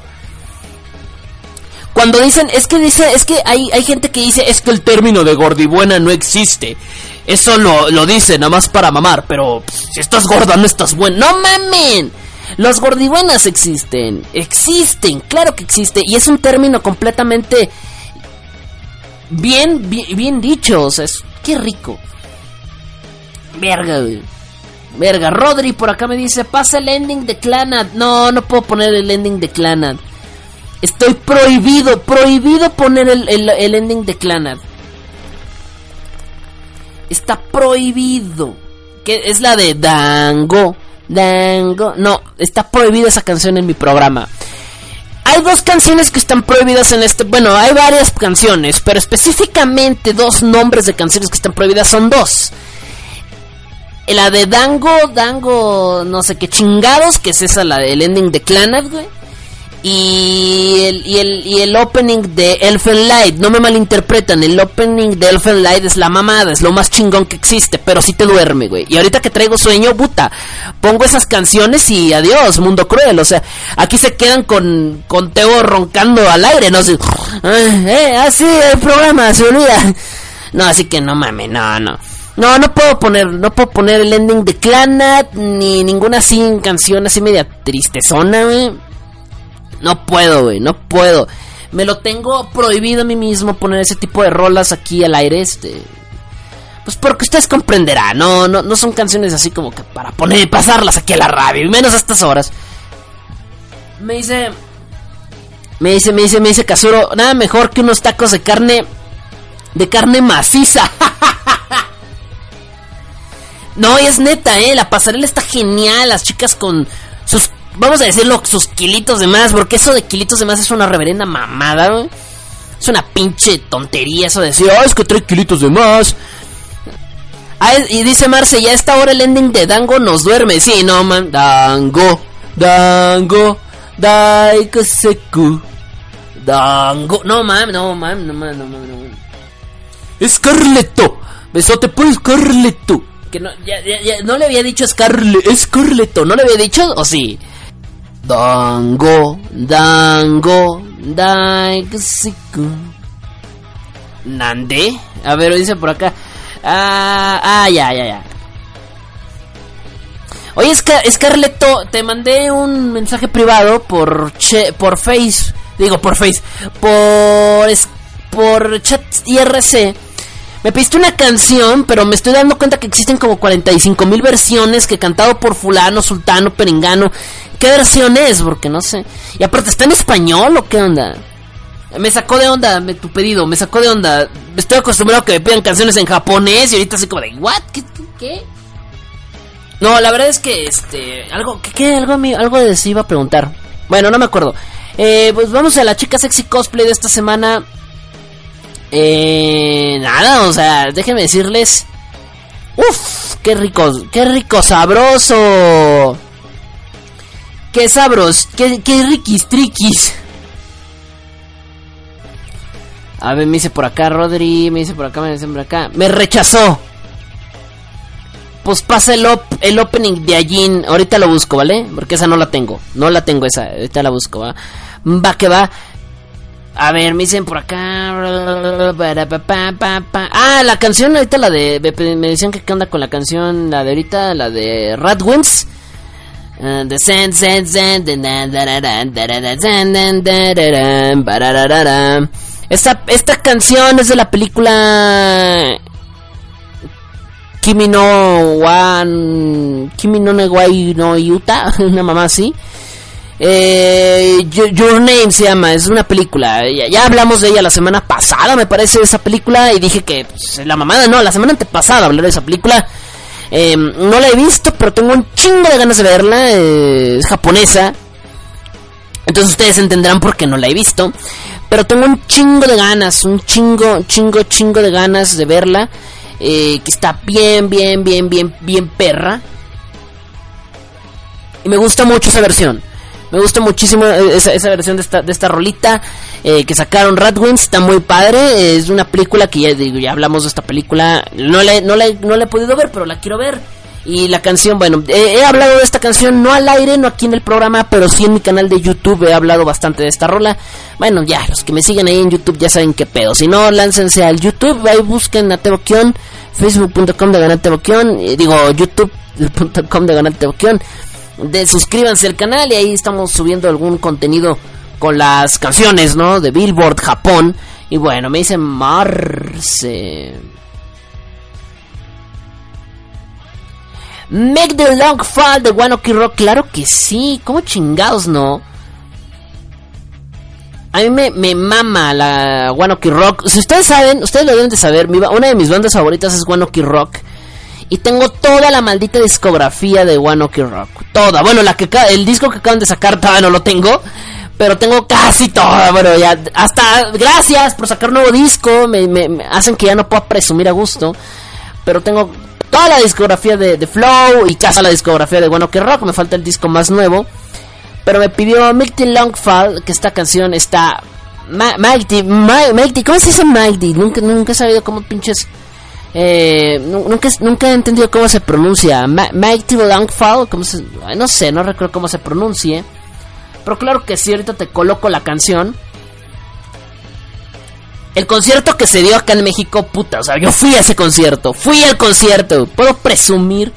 Cuando dicen, es que dice, es que hay, hay gente que dice, es que el término de gordibuena no existe. Eso lo, lo dicen nada más para mamar, pero pues, si estás gorda no estás buena. No mamen. Los gordibuenas existen, existen, claro que existe, y es un término completamente bien, bien, dicho, o sea, es, qué rico. Verga, güey. Verga, Rodri por acá me dice, pasa el ending de Clanad. No, no puedo poner el ending de Clanad. Estoy prohibido, prohibido poner el, el ending de Clanad. Está prohibido. Que es la de Dango. Dango. No, está prohibida esa canción en mi programa. Hay dos canciones que están prohibidas en este. Bueno, hay varias canciones, pero específicamente dos nombres de canciones que están prohibidas son dos. La de Dango, Dango, no sé qué chingados, que es esa, la del ending de Clanad, güey y el, y el, y el opening de Elfen Light, no me malinterpretan, el opening de Elfen Light es la mamada, es lo más chingón que existe, pero si te duerme, güey. Y ahorita que traigo sueño, puta, pongo esas canciones y adiós, mundo cruel, o sea, aquí se quedan con, con Teo roncando al aire, no sé, eh, así el programa, se olvida. No, así que no mames, no, no. No, no puedo poner, no puedo poner el ending de Clanat, ni ninguna así canción así media tristezona, güey no puedo, güey, no puedo. Me lo tengo prohibido a mí mismo poner ese tipo de rolas aquí al aire, este. Pues porque ustedes comprenderán, no, no, no son canciones así como que para poner, pasarlas aquí a la radio, y menos a estas horas. Me dice, me dice, me dice, me dice Casuro, nada mejor que unos tacos de carne, de carne maciza. no, es neta, eh, la pasarela está genial, las chicas con sus vamos a decirlo, sus kilitos de más, porque eso de kilitos de más es una reverenda mamada, Es una pinche tontería eso de decir, oh, es que trae kilitos de más. Ah, y dice Marce, ya está ahora el ending de Dango nos duerme. Sí, no, man. Dango, Dango, Daikoseku. Dango. No, mam, no, mam, no, mam, no, mam, no, mam. Escarleto. Besote por Escarleto. Que no, ya, ya, ya, no le había dicho Scarle, Escarleto. ¿No le había dicho o sí? Dango, dango, daixiku. ¿Nande? A ver, dice por acá. Ah, ah, ya, ya, ya. Oye, Scarletto, te mandé un mensaje privado por che, por Face, digo por Face, por por chat IRC. Me pediste una canción, pero me estoy dando cuenta que existen como 45 mil versiones que cantado por fulano, sultano, perengano, qué versión es, porque no sé. Y aparte, ¿está en español o qué onda? Me sacó de onda tu pedido, me sacó de onda. Estoy acostumbrado a que me pidan canciones en japonés y ahorita así como de, ¿what? ¿Qué? qué, No, la verdad es que, este, algo, ¿qué? qué? Algo, algo de eso iba a preguntar. Bueno, no me acuerdo. Eh, pues vamos a la chica sexy cosplay de esta semana. Eh, nada, o sea, déjenme decirles. Uf, qué rico, qué rico, sabroso. ¡Qué sabros! ¡Qué, qué riquis, triquis! A ver, me dice por acá Rodri, me dice por acá, me dice por acá. ¡Me rechazó! Pues pasa el, el opening de Ajin. Ahorita lo busco, ¿vale? Porque esa no la tengo. No la tengo esa. Ahorita la busco, ¿va? Va que va. A ver, me dicen por acá. Ah, la canción ahorita, la de. Me decían que onda con la canción, la de ahorita, la de Radwimps. Esta, esta canción es de la película Kimi no Wan Kimi no Negwai no Yuta, una mamá así. Eh, Your Name se llama, es una película. Ya, hablamos de ella la semana pasada, me parece, esa película. Y dije que pues, la mamada, no, la semana antepasada hablé de esa película. Eh, no la he visto, pero tengo un chingo de ganas de verla. Eh, es japonesa. Entonces ustedes entenderán por qué no la he visto. Pero tengo un chingo de ganas, un chingo, chingo, chingo de ganas de verla. Eh, que está bien, bien, bien, bien, bien perra. Y me gusta mucho esa versión. Me gusta muchísimo esa, esa versión de esta, de esta rolita eh, que sacaron Radwimps. Está muy padre. Es una película que ya, ya hablamos de esta película. No la, no, no la he podido ver, pero la quiero ver. Y la canción, bueno, he hablado de esta canción no al aire, no aquí en el programa, pero sí en mi canal de YouTube he hablado bastante de esta rola. Bueno, ya, los que me siguen ahí en YouTube ya saben qué pedo. Si no, láncense al YouTube, ahí busquen a facebook.com de Ganal digo, youtube.com de Ganal de suscríbanse al canal y ahí estamos subiendo algún contenido con las canciones, ¿no? De Billboard Japón. Y bueno, me dicen Marce. Make the Long Fall de One Ok Rock. Claro que sí. ¿Cómo chingados no? A mí me, me mama la One Ok Rock. Si ustedes saben, ustedes lo deben de saber. una de mis bandas favoritas es One Ok Rock. Y tengo toda la maldita discografía de One Ok Rock. Toda. Bueno, la que el disco que acaban de sacar todavía no lo tengo. Pero tengo casi toda. Bueno, ya. Hasta. Gracias por sacar nuevo disco. Me, me, hacen que ya no pueda presumir a gusto. Pero tengo toda la discografía de, Flow. Y casi la discografía de One Ok Rock. Me falta el disco más nuevo. Pero me pidió Milty Longfall. Que esta canción está. Mighty, Mighty, ¿cómo se dice Mighty? Nunca, nunca he sabido cómo pinches eh, nunca, nunca he entendido cómo se pronuncia. Mighty Longfall, ¿cómo se, no sé, no recuerdo cómo se pronuncie. Pero claro que sí, ahorita te coloco la canción. El concierto que se dio acá en México, puta, o sea, yo fui a ese concierto, fui al concierto. Puedo presumir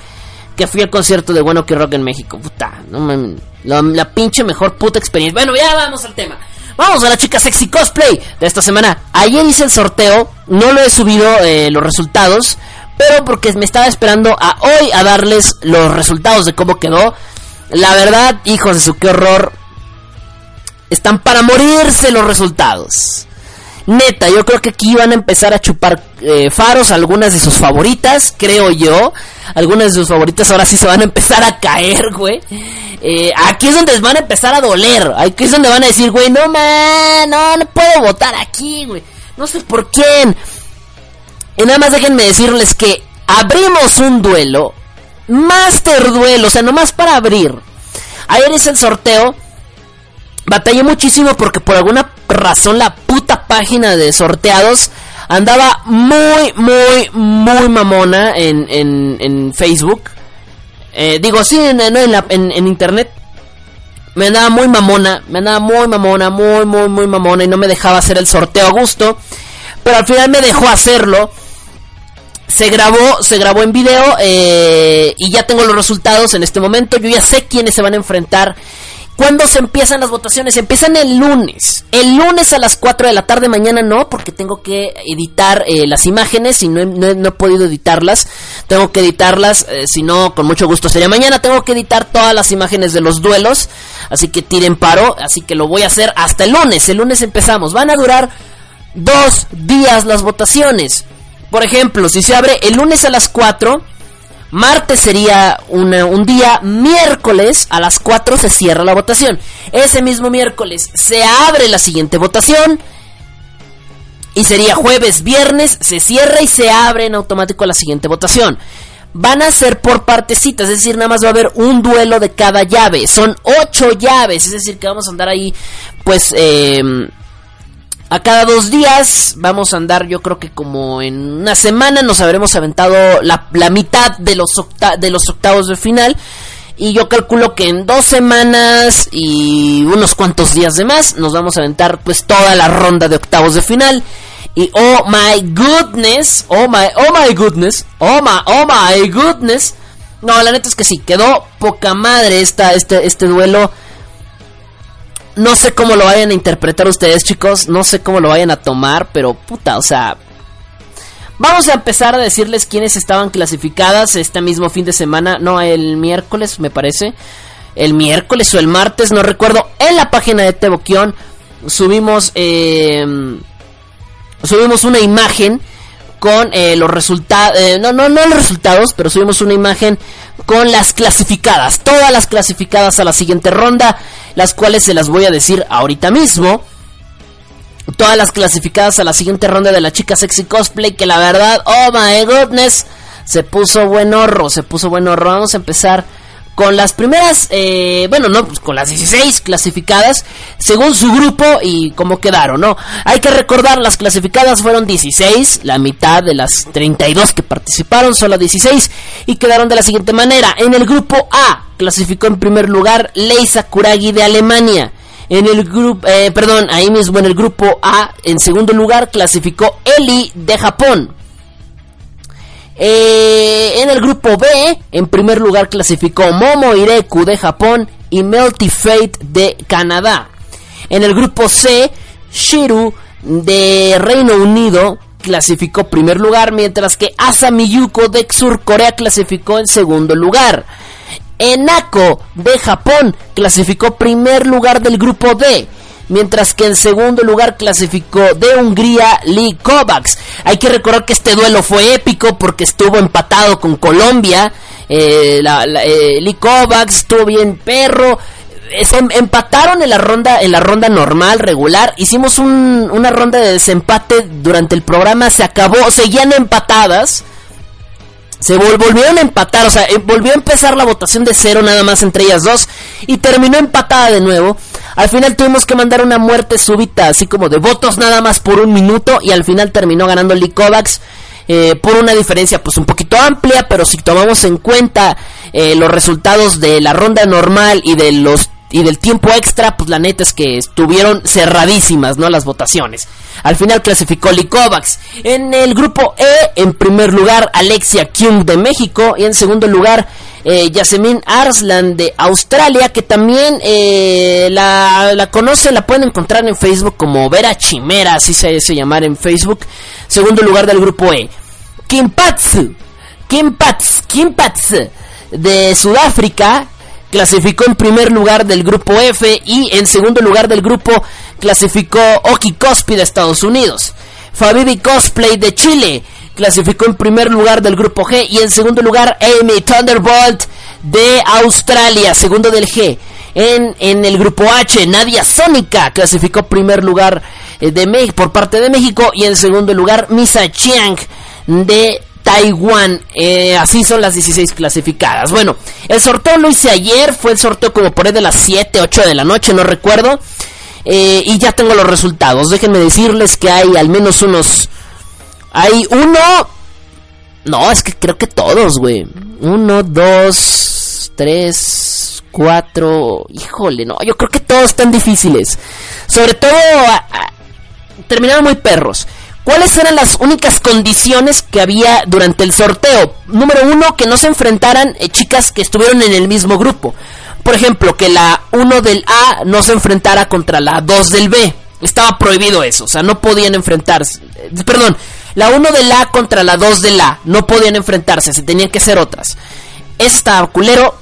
que fui al concierto de Bueno que Rock en México, puta, no la, la pinche mejor puta experiencia. Bueno, ya vamos al tema. Vamos a la chica sexy cosplay de esta semana. Ayer hice el sorteo, no lo he subido eh, los resultados, pero porque me estaba esperando a hoy a darles los resultados de cómo quedó. La verdad, hijos de su qué horror, están para morirse los resultados. Neta, yo creo que aquí van a empezar a chupar eh, faros algunas de sus favoritas, creo yo. Algunas de sus favoritas ahora sí se van a empezar a caer, güey. Eh, aquí es donde van a empezar a doler. Aquí es donde van a decir, güey, no, man, no, no puedo votar aquí, güey. No sé por quién. Y nada más déjenme decirles que abrimos un duelo. Master duelo, o sea, nomás para abrir. Ayer es el sorteo. Batallé muchísimo porque por alguna razón la página de sorteados andaba muy, muy, muy mamona en, en, en Facebook. Eh, digo, sí, en, en, internet. Me andaba muy mamona, me andaba muy mamona, muy, muy, muy mamona y no me dejaba hacer el sorteo a gusto. Pero al final me dejó hacerlo. Se grabó, se grabó en video eh, y ya tengo los resultados en este momento. Yo ya sé quiénes se van a enfrentar ¿Cuándo se empiezan las votaciones? Empiezan el lunes. El lunes a las 4 de la tarde, mañana no, porque tengo que editar eh, las imágenes y no he, podido editarlas. Tengo que editarlas, eh, si no, con mucho gusto sería mañana. Tengo que editar todas las imágenes de los duelos, así que tiren paro, así que lo voy a hacer hasta el lunes. El lunes empezamos. Van a durar dos días las votaciones. Por ejemplo, si se abre el lunes a las 4 Martes sería un día, miércoles a las 4 se cierra la votación. Ese mismo miércoles se abre la siguiente votación. Y sería jueves, viernes, se cierra y se abre en automático la siguiente votación. Van a ser por partecitas, es decir, nada más va a haber un duelo de cada llave. Son ocho llaves, es decir, que vamos a andar ahí, pues, eh, a cada dos días vamos a andar, yo creo que como en una semana nos habremos aventado la, mitad de los, de los octavos de final. Y yo calculo que en dos semanas y unos cuantos días de más nos vamos a aventar pues toda la ronda de octavos de final. Y oh my goodness, oh my, oh my goodness, oh my, oh my goodness. No, la neta es que sí, quedó poca madre esta, este, este duelo no sé cómo lo vayan a interpretar ustedes, chicos. No sé cómo lo vayan a tomar, pero puta, o sea. Vamos a empezar a decirles quiénes estaban clasificadas este mismo fin de semana. No, el miércoles, me parece. el miércoles o el martes, no recuerdo, en la página de Teboquión subimos eh, subimos una imagen con eh, los resultados, eh, no, no, no los resultados, pero subimos una imagen con las clasificadas, todas las clasificadas a la siguiente ronda, las cuales se las voy a decir ahorita mismo. Todas las clasificadas a la siguiente ronda de la chica sexy cosplay, que la verdad, oh my goodness, se puso buen horro, se puso buen horro. Vamos a empezar con las primeras, eh, bueno, no, pues con las 16 clasificadas, según su grupo y cómo quedaron, ¿no? Hay que recordar, las clasificadas fueron 16, la mitad de las 32 que participaron, solo 16, y quedaron de la siguiente manera. En el grupo A, clasificó en primer lugar Lei Sakuragi de Alemania. En el grupo, eh, perdón, ahí mismo en el grupo A, en segundo lugar, clasificó Eli de Japón. Eh, en el grupo B, en primer lugar clasificó Momo Ireku de Japón y Melty Fate de Canadá. En el grupo C, Shiru de Reino Unido clasificó primer lugar, mientras que Asami Yuko de Sur Corea clasificó en segundo lugar. Enako de Japón clasificó primer lugar del grupo D mientras que en segundo lugar clasificó de Hungría Lee Kovacs. Hay que recordar que este duelo fue épico porque estuvo empatado con Colombia. Eh, eh, Lee Kovacs estuvo bien perro. Se em, empataron en la ronda en la ronda normal regular hicimos una ronda de desempate durante el programa se acabó seguían empatadas se volvieron a empatar, o sea, eh, volvió a empezar la votación de cero nada más entre ellas dos y terminó empatada de nuevo. Al final tuvimos que mandar una muerte súbita, así como de votos nada más por un minuto y al final terminó ganando Lee Kovacs. Eh, por una diferencia pues un poquito amplia, pero si tomamos en cuenta eh, los resultados de la ronda normal y de los y del tiempo extra, pues la neta es que estuvieron cerradísimas, ¿no? Las votaciones. Al final clasificó Kovacs. En el grupo E, en primer lugar, Alexia Kyung de México. Y en segundo lugar, eh, Yasemin Arslan de Australia, que también eh, la, la conoce, la pueden encontrar en Facebook como Vera Chimera, así se hace llamar en Facebook. Segundo lugar del grupo E. Kimpatsu, Kimpats, Kimpats de Sudáfrica, clasificó en primer lugar del grupo F y en segundo lugar del grupo clasificó Oki Cospi de Estados Unidos. Fabibi Cosplay de Chile clasificó en primer lugar del grupo G y en segundo lugar Amy Thunderbolt de Australia, segundo del G. En, en el grupo H, Nadia Sónica clasificó primer lugar eh, de por parte de México y en segundo lugar Misa Chiang de Taiwán. Eh, así son las 16 clasificadas. Bueno, el sorteo lo hice ayer. Fue el sorteo como por ahí de las 7, 8 de la noche, no recuerdo. Eh, y ya tengo los resultados. Déjenme decirles que hay al menos unos. Hay uno. No, es que creo que todos, güey. Uno, dos, tres, cuatro. Híjole, no. Yo creo que todos están difíciles. Sobre todo. terminaron muy perros. ¿Cuáles eran las únicas condiciones que había durante el sorteo? Número uno, que no se enfrentaran eh, chicas que estuvieron en el mismo grupo. Por ejemplo, que la 1 del A no se enfrentara contra la 2 del B. Estaba prohibido eso, o sea, no podían enfrentarse. Eh, perdón, la 1 del A contra la 2 del A no podían enfrentarse, se tenían que ser otras. Esta culero.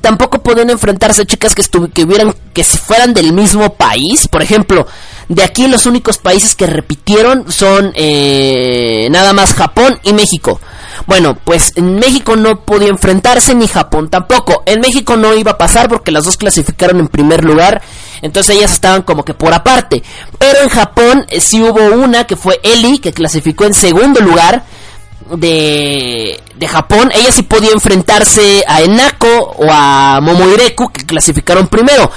Tampoco podían enfrentarse chicas que, que, hubieran, que fueran del mismo país. Por ejemplo, de aquí los únicos países que repitieron son eh, nada más Japón y México. Bueno, pues en México no podía enfrentarse ni Japón tampoco. En México no iba a pasar porque las dos clasificaron en primer lugar. Entonces ellas estaban como que por aparte. Pero en Japón eh, sí hubo una que fue Eli, que clasificó en segundo lugar de, de Japón, ella sí podía enfrentarse a Enako o a Momoireku, que clasificaron primero.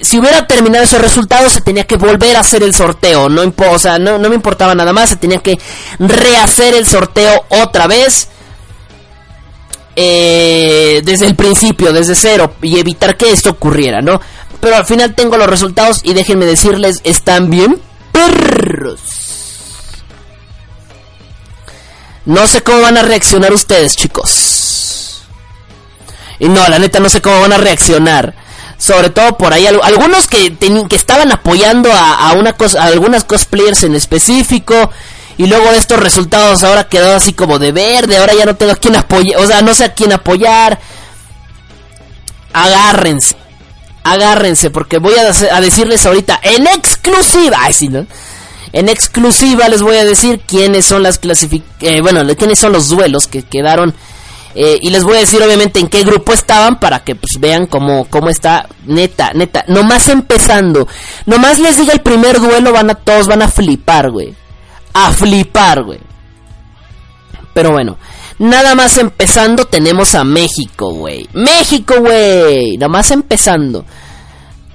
Si hubiera terminado esos resultados, se tenía que volver a hacer el sorteo. No, o sea, no, no me importaba nada más, se tenía que rehacer el sorteo otra vez. Eh, desde el principio, desde cero, y evitar que esto ocurriera, ¿no? Pero al final tengo los resultados y déjenme decirles, están bien perros. No sé cómo van a reaccionar ustedes, chicos. Y no, la neta no sé cómo van a reaccionar. Sobre todo por ahí algunos que, que estaban apoyando a, una cosa, a algunas cosplayers en específico. Y luego de estos resultados ahora quedó así como de verde. Ahora ya no tengo a quién apoyar. O sea, no sé a quién apoyar. agárrense. Agárrense, porque voy a, decirles ahorita en exclusiva. Ay, sí, ¿no? En exclusiva les voy a decir quiénes son las clasificaciones. Eh, bueno, quiénes son los duelos que quedaron. Eh, y les voy a decir obviamente en qué grupo estaban para que pues vean cómo, cómo está. Neta, neta. Nomás empezando. Nomás les diga el primer duelo, van a, todos van a flipar, güey. A flipar, güey. Pero bueno. Nada más empezando tenemos a México, güey. México, güey. Nada más empezando.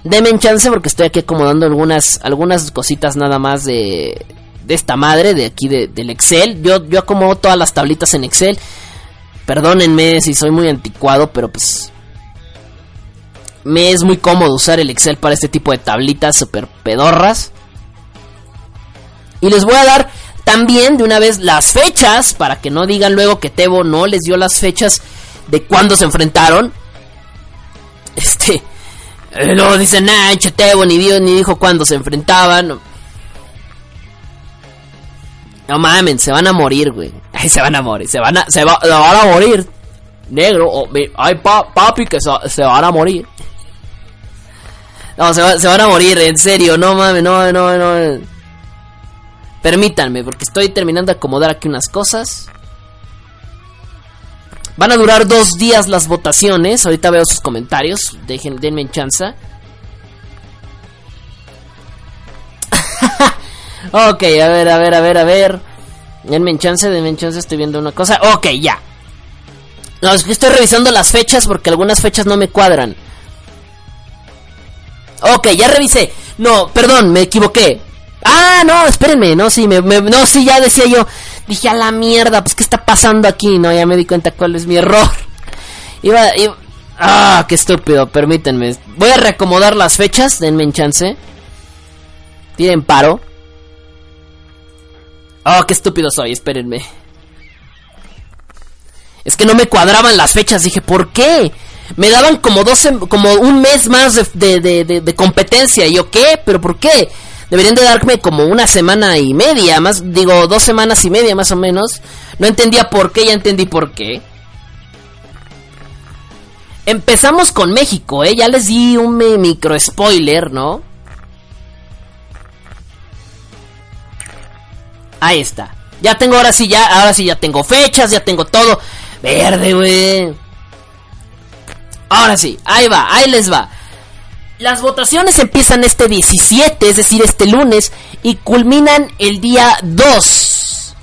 Denme chance porque estoy aquí acomodando algunas, algunas cositas nada más de, de esta madre, de aquí del Excel. Yo, yo acomodo todas las tablitas en Excel. Perdónenme si soy muy anticuado, pero pues... Me es muy cómodo usar el Excel para este tipo de tablitas super pedorras. Y les voy a dar también de una vez las fechas, para que no digan luego que Tebo no les dio las fechas de cuándo se enfrentaron. Este, luego dicen, nah, Tebo ni, dio, ni dijo cuándo se enfrentaban. No mamen, se van a morir, güey. Se van a morir, se van a, se, van a morir. Negro, ay, papi, que se, van a morir. No, se, se van a morir, en serio, no mames, no, no, no. Permítanme, porque estoy terminando de acomodar aquí unas cosas. Van a durar dos días las votaciones. Ahorita veo sus comentarios. Dejen, denme en chance. ok, a ver, a ver, a ver, a ver. Denme en chance, denme en chance. Estoy viendo una cosa. Ok, ya. No, es que estoy revisando las fechas porque algunas fechas no me cuadran. Ok, ya revisé. No, perdón, me equivoqué. Ah, no, espérenme, no, sí, me, no, sí, ya decía yo. Dije, a la mierda, pues, ¿qué está pasando aquí? No, ya me di cuenta cuál es mi error. Iba, iba ah, qué estúpido, permítanme. Voy a reacomodar las fechas, denme en chance. Tienen paro. Oh, qué estúpido soy, espérenme. Es que no me cuadraban las fechas, dije, ¿por qué? Me daban como 12, como un mes más de, de competencia. Y yo, ¿qué? ¿Pero por qué? Deberían de darme como una semana y media, más digo dos semanas y media más o menos. No entendía por qué, ya entendí por qué. Empezamos con México, ¿eh? Ya les di un micro spoiler, ¿no? Ahí está. Ya tengo ahora sí, ya, ahora sí ya tengo fechas, ya tengo todo. Verde, güey. Ahora sí, ahí va, ahí les va. Las votaciones empiezan este 17, es decir, este lunes, y culminan el día 2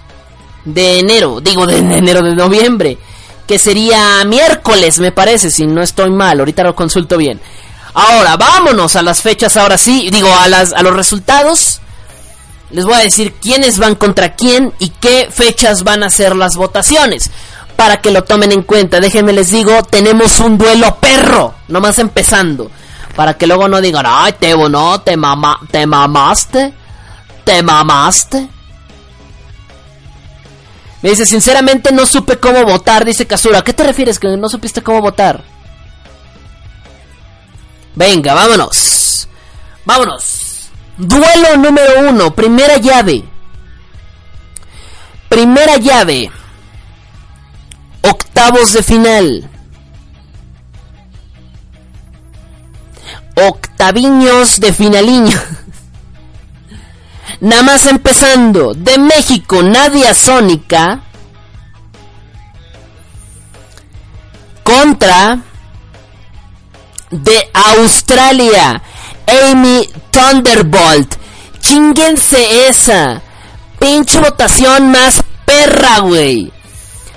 de enero, digo de enero de noviembre, que sería miércoles, me parece, si no estoy mal, ahorita lo consulto bien. Ahora, vámonos a las fechas, ahora sí, digo, a, las, a los resultados. Les voy a decir quiénes van contra quién y qué fechas van a ser las votaciones. Para que lo tomen en cuenta, déjenme les digo, tenemos un duelo perro, nomás empezando. Para que luego no digan, ay, Tebo, no, te, mama, te mamaste. Te mamaste. Me dice, sinceramente no supe cómo votar, dice Kazura. ¿A qué te refieres que no supiste cómo votar? Venga, vámonos. Vámonos. Duelo número uno, primera llave. Primera llave. Octavos de final. Octaviños de finaliño. Nada más empezando. De México, Nadia Sónica. Contra. De Australia. Amy Thunderbolt. Chinguense esa. Pinche votación más perra, güey.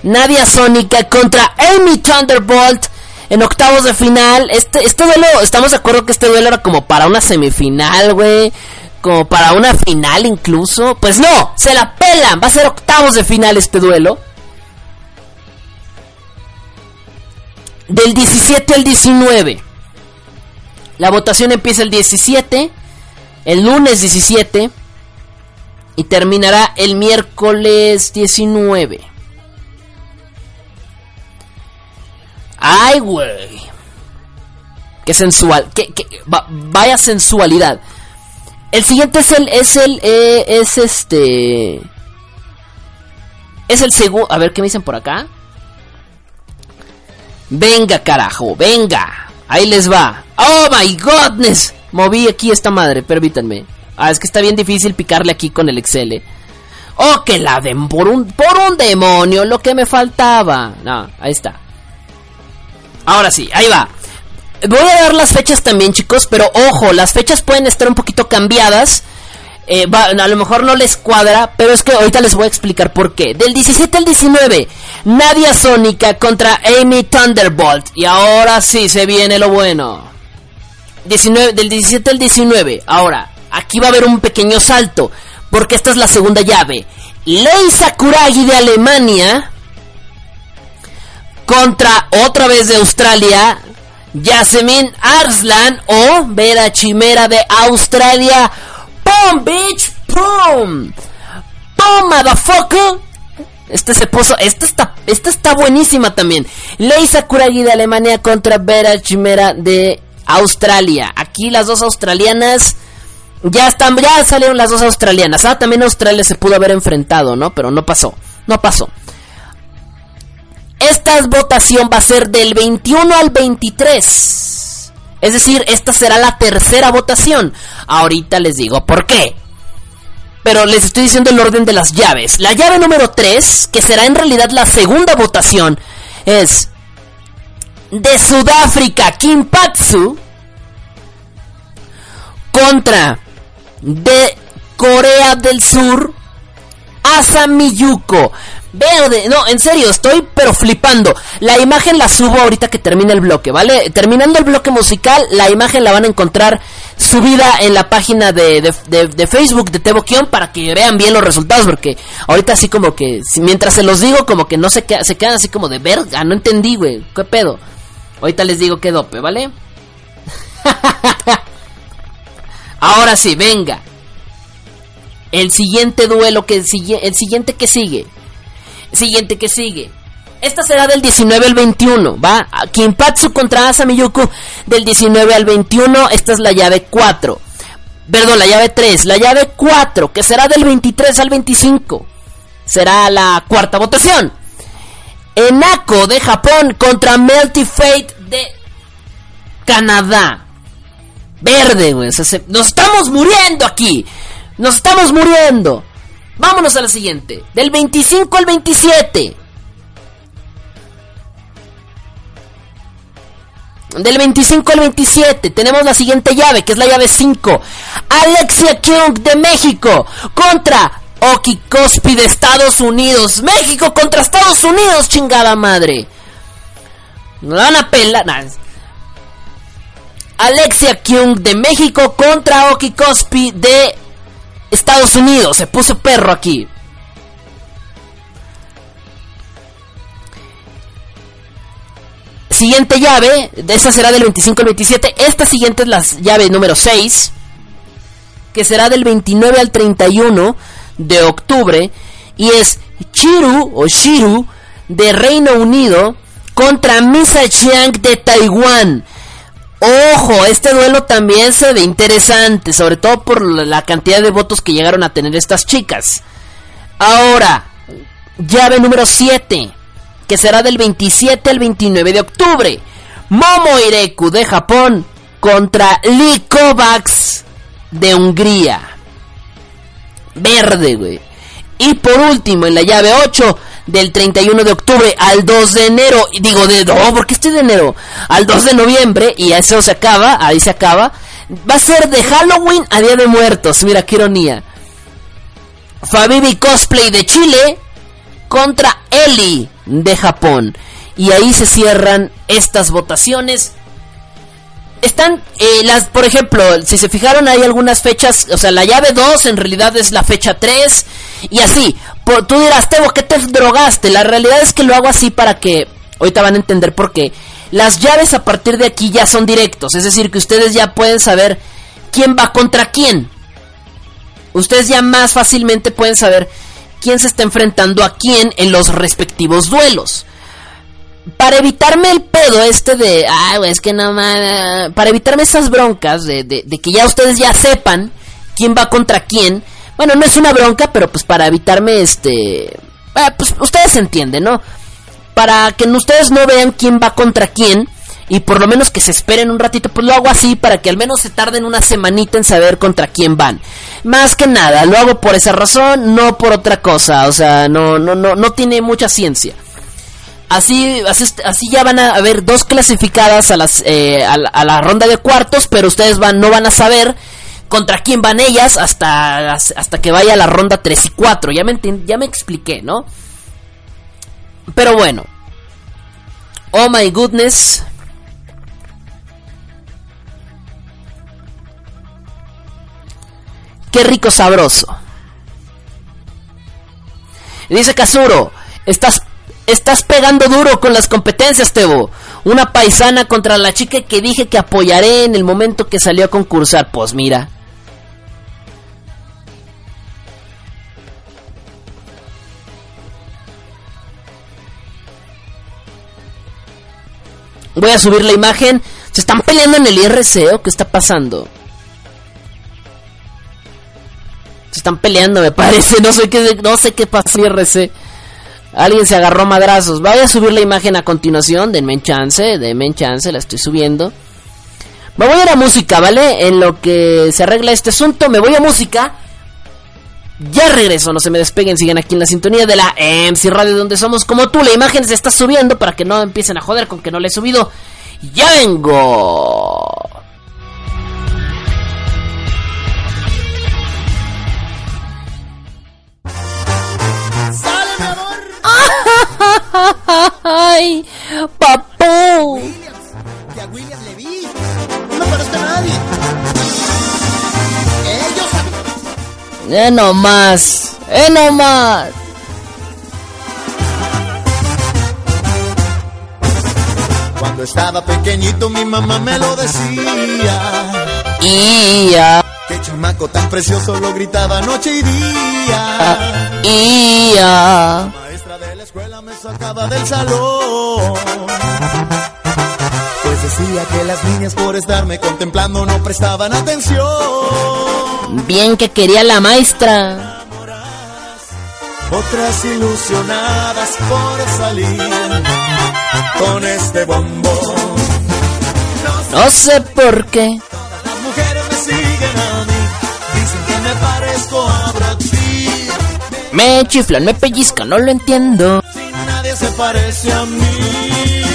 Nadia Sónica contra Amy Thunderbolt en octavos de final. Este, este duelo, estamos de acuerdo que este duelo era como para una semifinal, güey. Como para una final incluso. Pues no, se la pelan. Va a ser octavos de final este duelo. Del 17 al 19. La votación empieza el 17. El lunes 17. Y terminará el miércoles 19. Ay, güey. Qué sensual. Qué, vaya sensualidad. El siguiente es el. Es el. Eh, es este. Es el segundo. A ver qué me dicen por acá. Venga, carajo, venga. Ahí les va. Oh my godness. Moví aquí esta madre, permítanme. Ah, es que está bien difícil picarle aquí con el Excel. Oh, que la den por un, por un demonio, lo que me faltaba. No, ahí está. Ahora sí, ahí va. Voy a dar las fechas también, chicos, pero ojo, las fechas pueden estar un poquito cambiadas. Eh, a lo mejor no les cuadra, pero es que ahorita les voy a explicar por qué. Del 17 al 19, Nadia Sónica contra Amy Thunderbolt. Y ahora sí se viene lo bueno. 19, del 17 al 19. Ahora, aquí va a haber un pequeño salto, porque esta es la segunda llave. Lei Sakuragi de Alemania contra otra vez de Australia, Yasemin Arslan o Vera Chimera de Australia. ¡Pum, bitch! ¡Pum! ¡Pum, motherfucker! Este se puso. Esta está, esta está buenísima también. Lei Sakuragi de Alemania contra Vera Chimera de Australia. Aquí las dos australianas. Ya están, ya salieron las dos australianas. Ah, también Australia se pudo haber enfrentado, ¿no? Pero no pasó. No pasó. Esta votación va a ser del 21 al 23. Es decir, esta será la tercera votación. Ahorita les digo por qué. Pero les estoy diciendo el orden de las llaves. La llave número 3, que será en realidad la segunda votación, es de Sudáfrica, Kimpatsu, contra de Corea del Sur, Asamiyuko. Veo de... No, en serio, estoy pero flipando. La imagen la subo ahorita que termine el bloque, ¿vale? Terminando el bloque musical, la imagen la van a encontrar subida en la página de, de, Facebook de Teboquión para que vean bien los resultados, porque ahorita así como que, mientras se los digo, como que no se, se quedan así como de verga, no entendí, güey, ¿qué pedo? Ahorita les digo que dope, ¿vale? Ahora sí, venga. El siguiente duelo que sigue, el siguiente que sigue. Siguiente que sigue. Esta será del 19 al 21, ¿va? Kimpatsu contra Asamiyuku del 19 al 21. Esta es la llave 4. Perdón, la llave 3. La llave 4, que será del 23 al 25. Será la cuarta votación. Enako de Japón contra Melty Fate de Canadá. Verde, güey. nos estamos muriendo aquí. Nos estamos muriendo. Vámonos a la siguiente. Del 25 al 27. Del 25 al 27 tenemos la siguiente llave, que es la llave 5. Alexia King de México contra Oki Cospi de Estados Unidos. México contra Estados Unidos, chingada madre. No dan a pela. Alexia Kyung de México contra Oki Cospi de Estados Unidos. Se puso perro aquí. Siguiente llave, esta será del 25 al 27. Esta siguiente es la llave número 6, que será del 29 al 31 de octubre. Y es Chiru o Shiru de Reino Unido contra Misa Chiang de Taiwán. Ojo, este duelo también se ve interesante, sobre todo por la cantidad de votos que llegaron a tener estas chicas. Ahora, llave número 7, que será del 27 al 29 de octubre. Momo Ireku de Japón contra Lee Kovacs de Hungría. Verde, güey. Y por último, en la llave 8, del 31 de octubre al 2 de enero. Y digo, de, no, ¿por qué estoy de enero? Al 2 de noviembre, y eso se acaba, ahí se acaba. Va a ser de Halloween a Día de Muertos. Mira qué ironía. Fabibi Cosplay de Chile contra Eli de Japón. Y ahí se cierran estas votaciones. Están eh, las, por ejemplo, si se fijaron hay algunas fechas, o sea, la llave 2 en realidad es la fecha 3 y así. Tú dirás, Tebo, ¿qué te drogaste? La realidad es que lo hago así para que, ahorita van a entender por qué. Las llaves a partir de aquí ya son directos, es decir, que ustedes ya pueden saber quién va contra quién. Ustedes ya más fácilmente pueden saber quién se está enfrentando a quién en los respectivos duelos para evitarme el pedo este de, ah, es que más, para evitarme esas broncas de, que ya ustedes ya sepan quién va contra quién, bueno, no es una bronca, pero pues para evitarme este, ah, pues ustedes entienden, ¿no? Para que ustedes no vean quién va contra quién, y por lo menos que se esperen un ratito, pues lo hago así para que al menos se tarden una semanita en saber contra quién van. Más que nada, lo hago por esa razón, no por otra cosa, o sea, no no no no tiene mucha ciencia. Así, así, ya van a haber dos clasificadas a, las, eh, a, la, ronda de cuartos, pero ustedes van, no van a saber contra quién van ellas hasta, hasta que vaya la ronda 3 y 4. Ya me, ya me expliqué, ¿no? Pero bueno. Oh my goodness. Qué rico sabroso. Dice Kazuro, estás estás pegando duro con las competencias, Tebo. Una paisana contra la chica que dije que apoyaré en el momento que salió a concursar. Pues mira. Voy a subir la imagen. ¿Se están peleando en el IRC o qué está pasando? Se están peleando, me parece. No sé qué, no sé qué pasa en IRC. Alguien se agarró madrazos. Voy a subir la imagen a continuación. Denme en chance, denme en chance, la estoy subiendo. Me voy a ir a música, ¿vale? En lo que se arregla este asunto, me voy a música. Ya regreso, no se me despeguen, sigan aquí en la sintonía de la MC Radio donde somos como tú. La imagen se está subiendo para que no empiecen a joder con que no le he subido. Ya vengo. ¡Ay! ¡Papú! Que a William le vi. No parece nadie. Eh, no más. Eh, no más. Cuando estaba pequeñito mi mamá me lo decía. Y ya. Qué chamaco tan precioso lo gritaba noche y día. Y ya escuela me sacaba del salón. Decía que las niñas por estarme contemplando no prestaban atención. Bien que quería la maestra. Otras ilusionadas por salir con este bombón. No sé por qué. Todas las mujeres me siguen a mí. Dicen que me parezco a Brad me chiflan, me pellizcan, no lo entiendo. Nadie se parece a mí.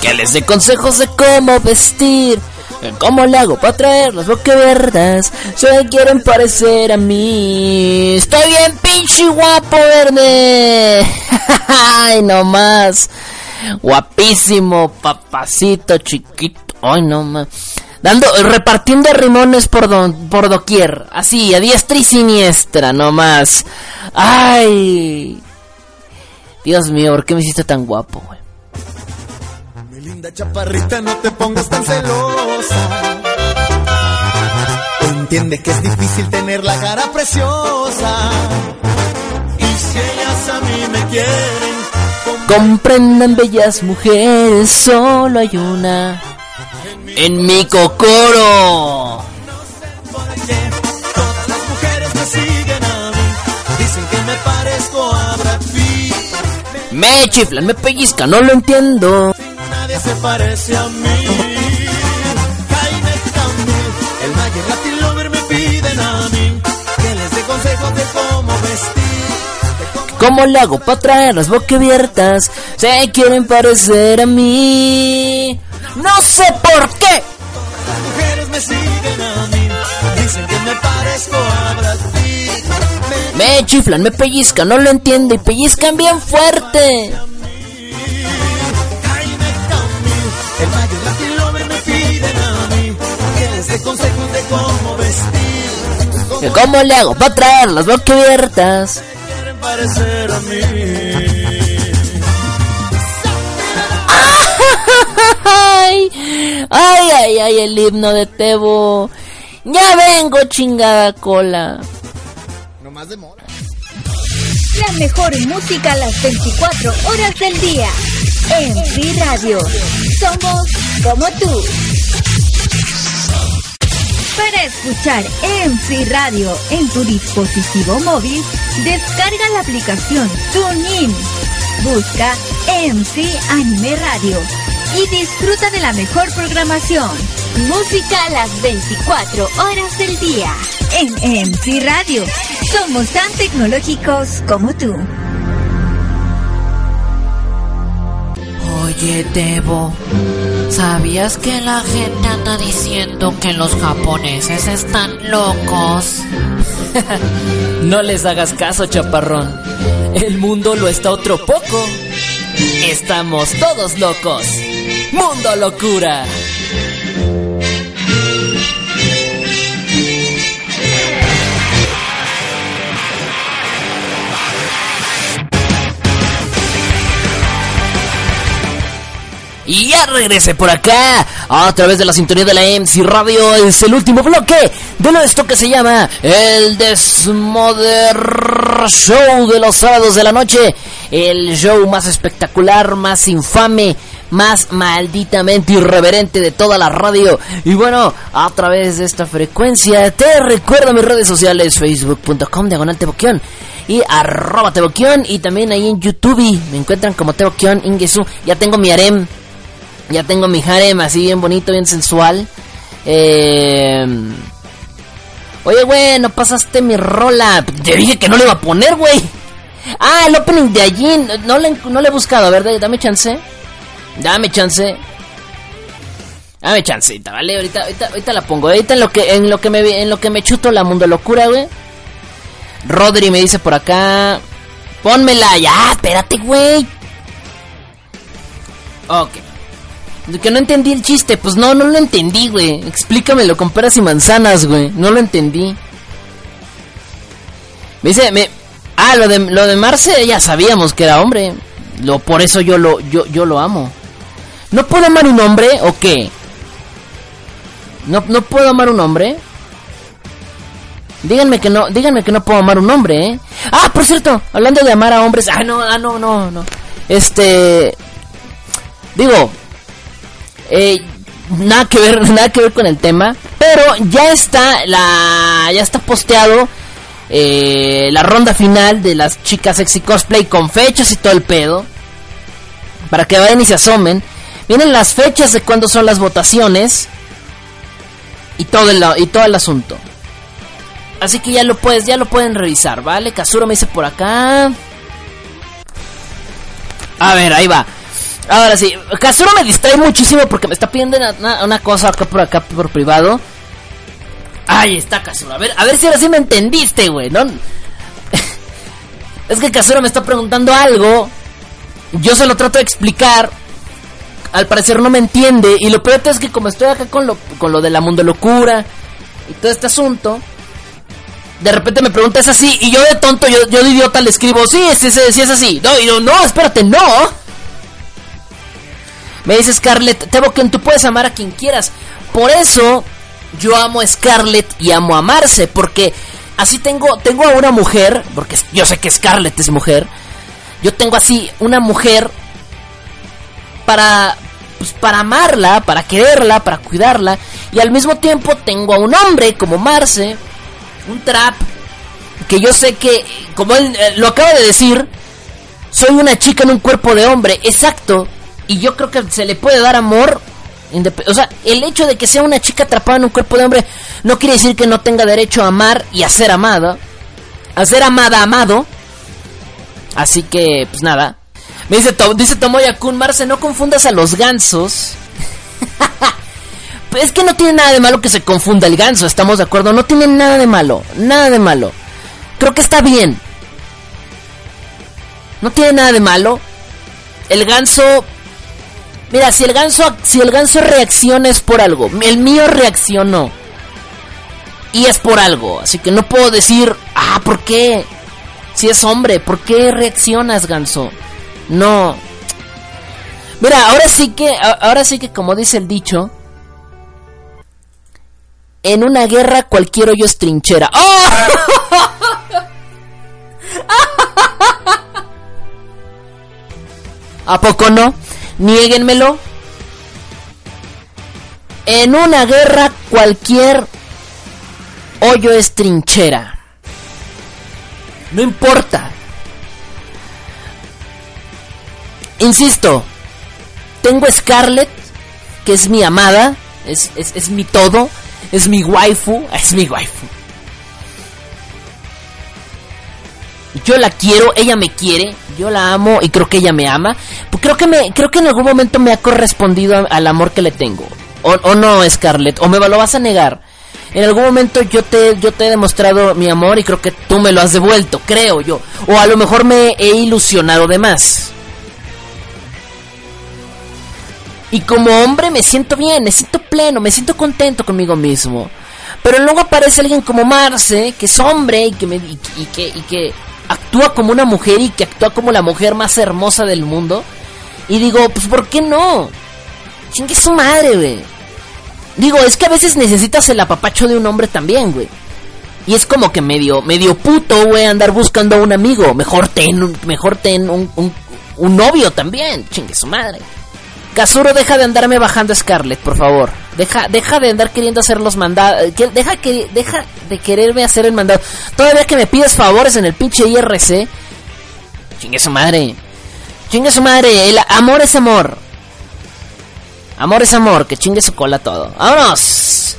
Que les dé consejos de cómo vestir. ¿Cómo le hago para traer las boqueverdas? Se quieren parecer a mí. Estoy bien pinche guapo, verde. Ay, no más. Guapísimo, papacito chiquito. Ay, no más dando repartiendo rimones por por doquier, así a diestra y siniestra, nomás. Ay. Dios mío, ¿por qué me hiciste tan guapo, güey? Mi linda chaparrita, no te pongas tan celosa. Entiende que es difícil tener la cara preciosa. Y si ellas a mí me quieren, comprendan bellas mujeres, solo hay una en mi cocoro. No sé por qué todas las mujeres me siguen Me chiflan, me pellizcan, no lo entiendo. Nadie se parece a mí. El Mayer Latin Lover me piden a mí. Que les dé consejos de cómo vestir. ¿Cómo le hago para traer las boquiabiertas? Se quieren parecer a mí. No sé por qué. Las mujeres me siguen a mí. Dicen que me parezco a Brad. Me, chiflan, me pellizcan, no lo entiendo y pellizcan bien fuerte. Que cómo vestir. ¿Cómo le hago para traer las boquiabiertas? Quieren parecer a mí. ay, ay, ay, el himno de Tebo. Ya vengo, chingada cola. La mejor música a las 24 horas del día. En Free Radio. Somos como tú. Para escuchar MC Radio en tu dispositivo móvil, descarga la aplicación TuneIn. Busca MC Anime Radio y disfruta de la mejor programación. Música a las 24 horas del día. En MC Radio, somos tan tecnológicos como tú. Oye, Debo, ¿sabías que la gente anda diciendo que los japoneses están locos? no les hagas caso, chaparrón. El mundo lo está otro poco. Estamos todos locos. Mundo locura. Y ya regresé por acá a través de la sintonía de la MC Radio. Es el último bloque de esto que se llama el Desmoder Show de los sábados de la noche. El show más espectacular, más infame, más malditamente irreverente de toda la radio. Y bueno, a través de esta frecuencia, te recuerdo mis redes sociales: facebook.com diagonal y arroba teboquión. Y también ahí en YouTube me encuentran como teboquión ingesu. Ya tengo mi harem ya tengo mi harem así bien bonito, bien sensual. Eh... Oye, güey, no pasaste mi rola. Te dije que no le iba a poner, güey. Ah, el opening de allí. No le, no le he buscado. A ver, dame chance. Dame chance. Dame chancita, ¿vale? Ahorita, ahorita, ahorita la pongo. Ahorita en lo que, en lo que me, en lo que me chuto la mundo locura, güey. Rodri me dice por acá. Pónmela. Ya, espérate, güey. Ok. Que no entendí el chiste. Pues no, no lo entendí, güey. Explícamelo con peras y manzanas, güey. No lo entendí. Me dice, me... Ah, lo de, lo de Marce ya sabíamos que era hombre. Lo, por eso yo lo, yo, yo lo amo. ¿No puedo amar un hombre o qué? ¿No, ¿No puedo amar un hombre? Díganme que no, díganme que no puedo amar un hombre, ¿eh? Ah, por cierto, hablando de amar a hombres. Ah, no, ah, no, no, no. Este... Digo, eh, nada que ver, nada que ver con el tema. Pero ya está la, ya está posteado eh, la ronda final de las chicas sexy cosplay con fechas y todo el pedo. Para que vayan y se asomen. Vienen las fechas de cuándo son las votaciones. Y todo el, y todo el asunto. Así que ya lo puedes, ya lo pueden revisar, ¿vale? Kazuro me dice por acá. A ver, ahí va. Ahora sí, Kazuro me distrae muchísimo porque me está pidiendo una, cosa acá por acá por privado. Ahí está Kazuro. A ver, a ver si ahora sí me entendiste, güey, ¿no? es que Kazuro me está preguntando algo. Yo se lo trato de explicar. Al parecer no me entiende. Y lo peor es que como estoy acá con lo, con lo de la mundo locura y todo este asunto. De repente me pregunta, ¿es así? Y yo de tonto, yo, yo de idiota le escribo, sí, sí, sí, sí es así. No, y yo, no, espérate, no. Me dice Scarlett, Teboken, tú puedes amar a quien quieras. Por eso yo amo a Scarlett y amo a Marce, porque así tengo, tengo a una mujer, porque yo sé que Scarlett es mujer. Yo tengo así una mujer para, pues, para amarla, para quererla, para cuidarla. Y al mismo tiempo tengo a un hombre como Marce, un trap, que yo sé que, como él eh, lo acaba de decir, soy una chica en un cuerpo de hombre, exacto. Y yo creo que se le puede dar amor. O sea, el hecho de que sea una chica atrapada en un cuerpo de hombre no quiere decir que no tenga derecho a amar y a ser amada. A ser amada, amado. Así que, pues nada. Me dice, dice Tomoya Kun, Marce, no confundas a los gansos. pues es que no tiene nada de malo que se confunda el ganso, estamos de acuerdo. No tiene nada de malo, nada de malo. Creo que está bien. No tiene nada de malo. El ganso Mira, si el ganso, si el ganso reacciona es por algo. El mío reaccionó. Y es por algo. Así que no puedo decir, ah, ¿por qué? Si es hombre, ¿por qué reaccionas, ganso? No. Mira, ahora sí que, ahora sí que como dice el dicho, en una guerra cualquier hoyo es trinchera. ¡Oh! ¿A poco no? Niéguenmelo. En una guerra cualquier hoyo es trinchera. No importa. Insisto, tengo Scarlett, que es mi amada, es, es, es mi todo, es mi waifu, es mi waifu. Yo la quiero, ella me quiere, yo la amo y creo que ella me ama. Pues creo que me, creo que en algún momento me ha correspondido al amor que le tengo. O, no, Scarlett, o me lo vas a negar. En algún momento yo te, yo te he demostrado mi amor y creo que tú me lo has devuelto, creo yo. O a lo mejor me he ilusionado de más. Y como hombre me siento bien, me siento pleno, me siento contento conmigo mismo. Pero luego aparece alguien como Marce, que es hombre y que, me, y que, y que actúa como una mujer y que actúa como la mujer más hermosa del mundo. Y digo, pues ¿por qué no? Chingue su madre, güey. Digo, es que a veces necesitas el apapacho de un hombre también, güey. Y es como que medio, medio puto, güey, andar buscando a un amigo. Mejor ten, mejor ten un, un, un novio también. Chingue su madre. Kazuro, deja de andarme bajando a Scarlett, por favor. Deja, deja de andar queriendo hacer los mandados. Deja, que, deja de quererme hacer el mandado. Todavía que me pides favores en el pinche IRC. Chingue su madre. Chingue su madre. El amor es amor. Amor es amor. Que chingue su cola todo. ¡Vámonos!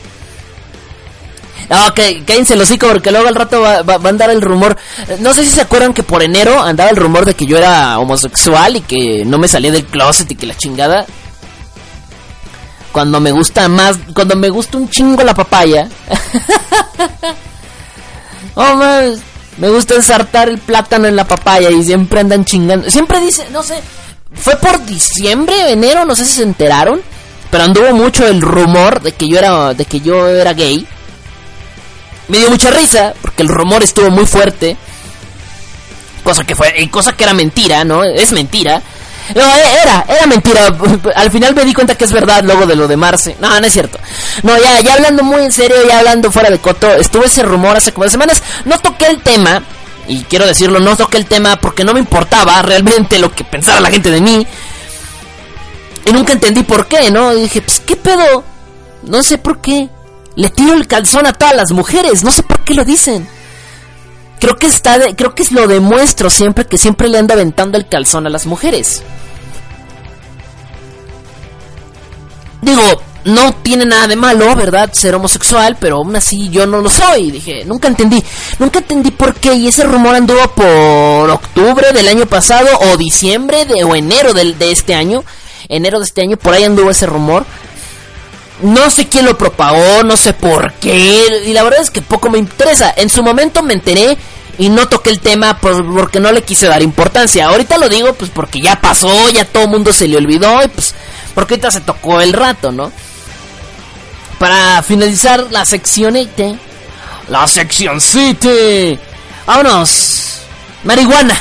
No, que cállense el hocico porque luego al rato va, a andar el rumor. No sé si se acuerdan que por enero andaba el rumor de que yo era homosexual y que no me salía del closet y que la chingada. Cuando me gusta más, cuando me gusta un chingo la papaya. oh, man, me gusta ensartar el plátano en la papaya y siempre andan chingando. Siempre dice, no sé, fue por diciembre, enero, no sé si se enteraron, pero anduvo mucho el rumor de que yo era de que yo era gay me dio mucha risa porque el rumor estuvo muy fuerte. Cosa que fue, cosa que era mentira, ¿no? Es mentira. No, era, era mentira. Al final me di cuenta que es verdad luego de lo de Marce. No, no es cierto. No, ya, ya hablando muy en serio, ya hablando fuera de coto, estuvo ese rumor hace como semanas. No toqué el tema, y quiero decirlo, no toqué el tema porque no me importaba realmente lo que pensara la gente de mí. Y nunca entendí por qué, ¿no? Y dije, pues, ¿qué pedo? No sé por qué. Le tiro el calzón a todas las mujeres, no sé por qué lo dicen. Creo que está de, creo que lo demuestro siempre que siempre le ando aventando el calzón a las mujeres. Digo, no tiene nada de malo, ¿verdad? Ser homosexual, pero aún así yo no lo soy. Dije, nunca entendí, nunca entendí por qué. Y ese rumor anduvo por octubre del año pasado, o diciembre de, o enero de este año. Enero de este año, por ahí anduvo ese rumor. No sé quién lo propagó, no sé por qué. Y la verdad es que poco me interesa. En su momento me enteré y no toqué el tema porque no le quise dar importancia. Ahorita lo digo pues porque ya pasó, ya todo el mundo se le olvidó y pues porque ahorita se tocó el rato, ¿no? Para finalizar la sección 8. La sección 7. Vámonos. Marihuana.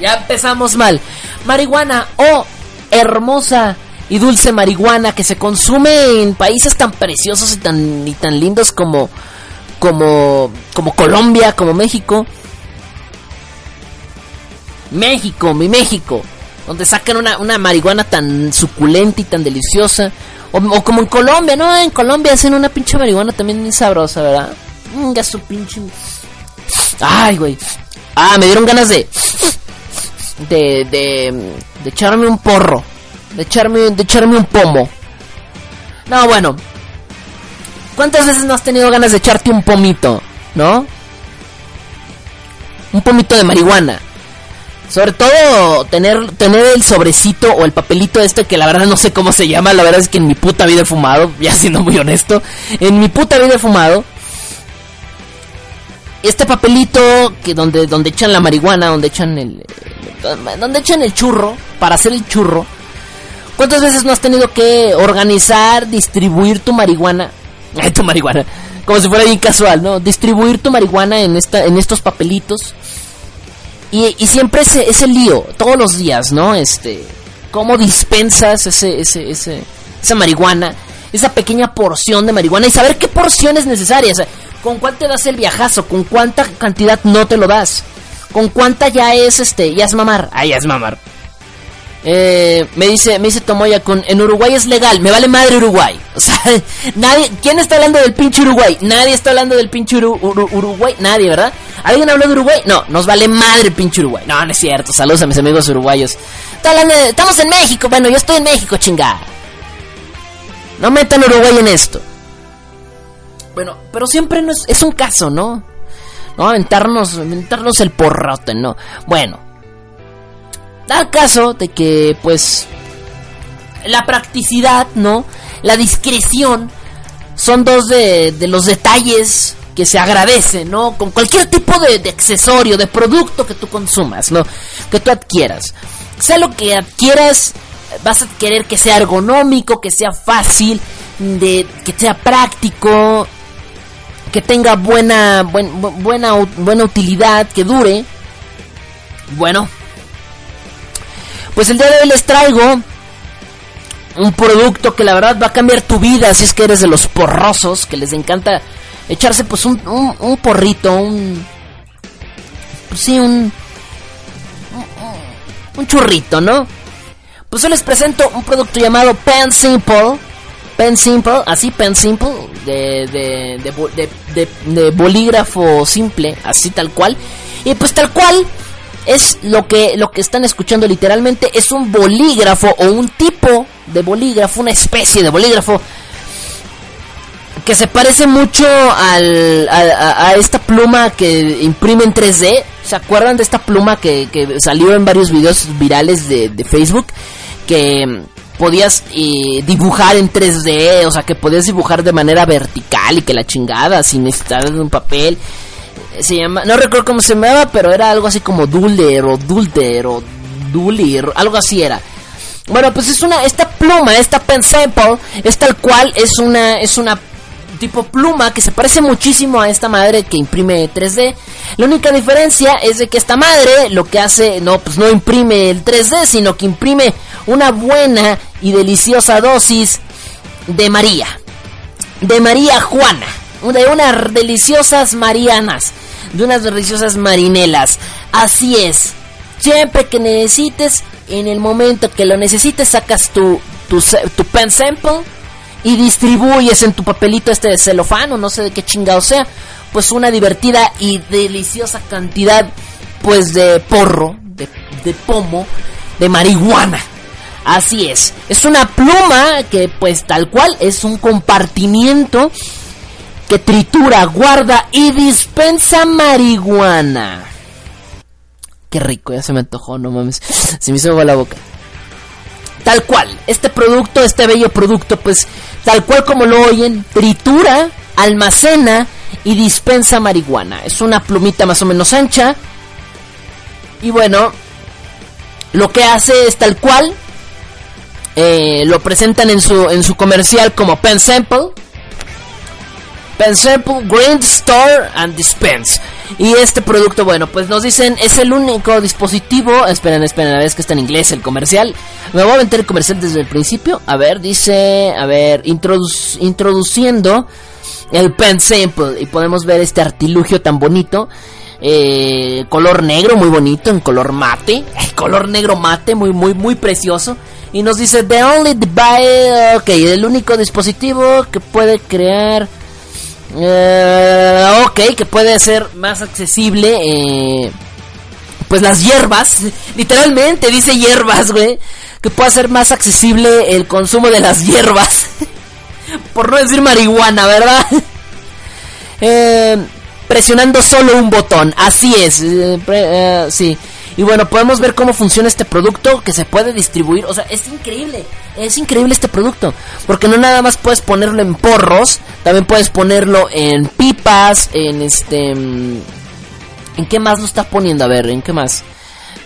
Ya empezamos mal. Marihuana oh hermosa y dulce marihuana que se consume en países tan preciosos y tan y tan lindos como como como Colombia, como México. México, mi México, donde sacan una, una marihuana tan suculenta y tan deliciosa. O, como en Colombia, ¿no? En Colombia hacen una pinche marihuana también muy sabrosa, ¿verdad? Mm, ya su pinche... Ay, güey. Ah, me dieron ganas de... De, de, de echarme un porro de echarme, de echarme un pomo. No, bueno. ¿Cuántas veces no has tenido ganas de echarte un pomito? ¿No? Un pomito de marihuana. Sobre todo tener, tener el sobrecito o el papelito este que la verdad no sé cómo se llama. La verdad es que en mi puta vida he fumado, ya siendo muy honesto. En mi puta vida he fumado. Este papelito que donde, donde echan la marihuana, donde echan el, donde echan el churro, para hacer el churro. ¿Cuántas veces no has tenido que organizar, distribuir tu marihuana? Ay, tu marihuana. Como si fuera bien casual, ¿no? Distribuir tu marihuana en, esta, en estos papelitos. Y, y siempre ese, ese lío, todos los días, ¿no? Este, ¿cómo dispensas ese, ese, ese, esa marihuana? Esa pequeña porción de marihuana y saber qué porción es necesaria. O sea, ¿con cuál te das el viajazo? ¿Con cuánta cantidad no te lo das? ¿Con cuánta ya es, este, ya es mamar? Ah, ya es mamar. Eh, me dice, me dice Tomoya con en Uruguay es legal, me vale madre Uruguay. O sea, nadie, ¿quién está hablando del pinche Uruguay? Nadie está hablando del pinche Uruguay, nadie, ¿verdad? ¿Alguien habló de Uruguay? No, nos vale madre pinche Uruguay. No, no es cierto. Saludos a mis amigos uruguayos. estamos en México, bueno, yo estoy en México, chingada. No metan Uruguay en esto. Bueno, pero siempre no es, es un caso, ¿no? No, aventarnos, aventarnos el porrote, ¿no? Bueno, da caso de que, pues, la practicidad, ¿no? La discreción son dos de, de los detalles que se agradecen, ¿no? Con cualquier tipo de, de, accesorio, de producto que tú consumas, ¿no? Que tú adquieras. Sea lo que adquieras, vas a querer que sea ergonómico, que sea fácil, de, que sea práctico, que tenga buena, buena, buena utilidad, que dure. Bueno, pues el día de hoy les traigo un producto que la verdad va a cambiar tu vida si es que eres de los porrosos, que les encanta echarse pues un, un, porrito, un... Pues sí, un, un... churrito, ¿no? Pues yo les presento un producto llamado Pen Simple. Pen Simple, así Pen Simple, de, de, de, de bolígrafo simple, así tal cual. Y pues tal cual es lo que, lo que están escuchando literalmente, es un bolígrafo o un tipo de bolígrafo, una especie de bolígrafo que se parece mucho al, a, esta pluma que imprime en 3D. ¿Se acuerdan de esta pluma que, que salió en varios videos virales de, de Facebook? Que podías eh, dibujar en 3D, o sea, que podías dibujar de manera vertical y que la chingada, sin necesitar un papel se llama, no recuerdo cómo se llamaba, pero era algo así como Dulder o o Dulir, algo así era. Bueno, pues es una, esta pluma, esta pen sample, es tal cual, es una, es una tipo pluma que se parece muchísimo a esta madre que imprime 3D. La única diferencia es de que esta madre lo que hace, no, pues no imprime el 3D, sino que imprime una buena y deliciosa dosis de María. De María Juana. De unas deliciosas Marianas de unas deliciosas marinelas. Así es. Siempre que necesites, en el momento que lo necesites, sacas tu, tu, tu pen sample y distribuyes en tu papelito este de celofán no sé de qué chingado sea, pues una divertida y deliciosa cantidad pues de porro, de, de pomo, de marihuana. Así es, es una pluma que pues tal cual es un compartimiento que tritura, guarda y dispensa marihuana. Qué rico, ya se me antojó, no mames. Se me hizo agua la boca. Tal cual, este producto, este bello producto, pues tal cual como lo oyen, tritura, almacena y dispensa marihuana. Es una plumita más o menos ancha. Y bueno, lo que hace es tal cual. Eh, lo presentan en su, en su comercial como Pen Sample Pensample Green Store and Dispense. Y este producto, bueno, pues nos dicen, es el único dispositivo. Esperen, esperen, a ver, es que está en inglés el comercial. Me voy a meter el comercial desde el principio. A ver, dice, a ver, introduciendo el Pen Sample. Y podemos ver este artilugio tan bonito. Eh, color negro, muy bonito, en color mate. color negro mate, muy, muy, muy precioso. Y nos dice, The only device, ok, el único dispositivo que puede crear eh, ok, que puede ser más accesible. Eh, pues las hierbas, literalmente dice hierbas, güey. Que pueda ser más accesible el consumo de las hierbas. Por no decir marihuana, ¿verdad? Eh, presionando solo un botón, así es. Eh, sí. Y bueno, podemos ver cómo funciona este producto que se puede distribuir. O sea, es increíble. Es increíble este producto. Porque no nada más puedes ponerlo en porros. También puedes ponerlo en pipas. En este... Mm, ¿En qué más lo está poniendo? A ver, ¿en qué más?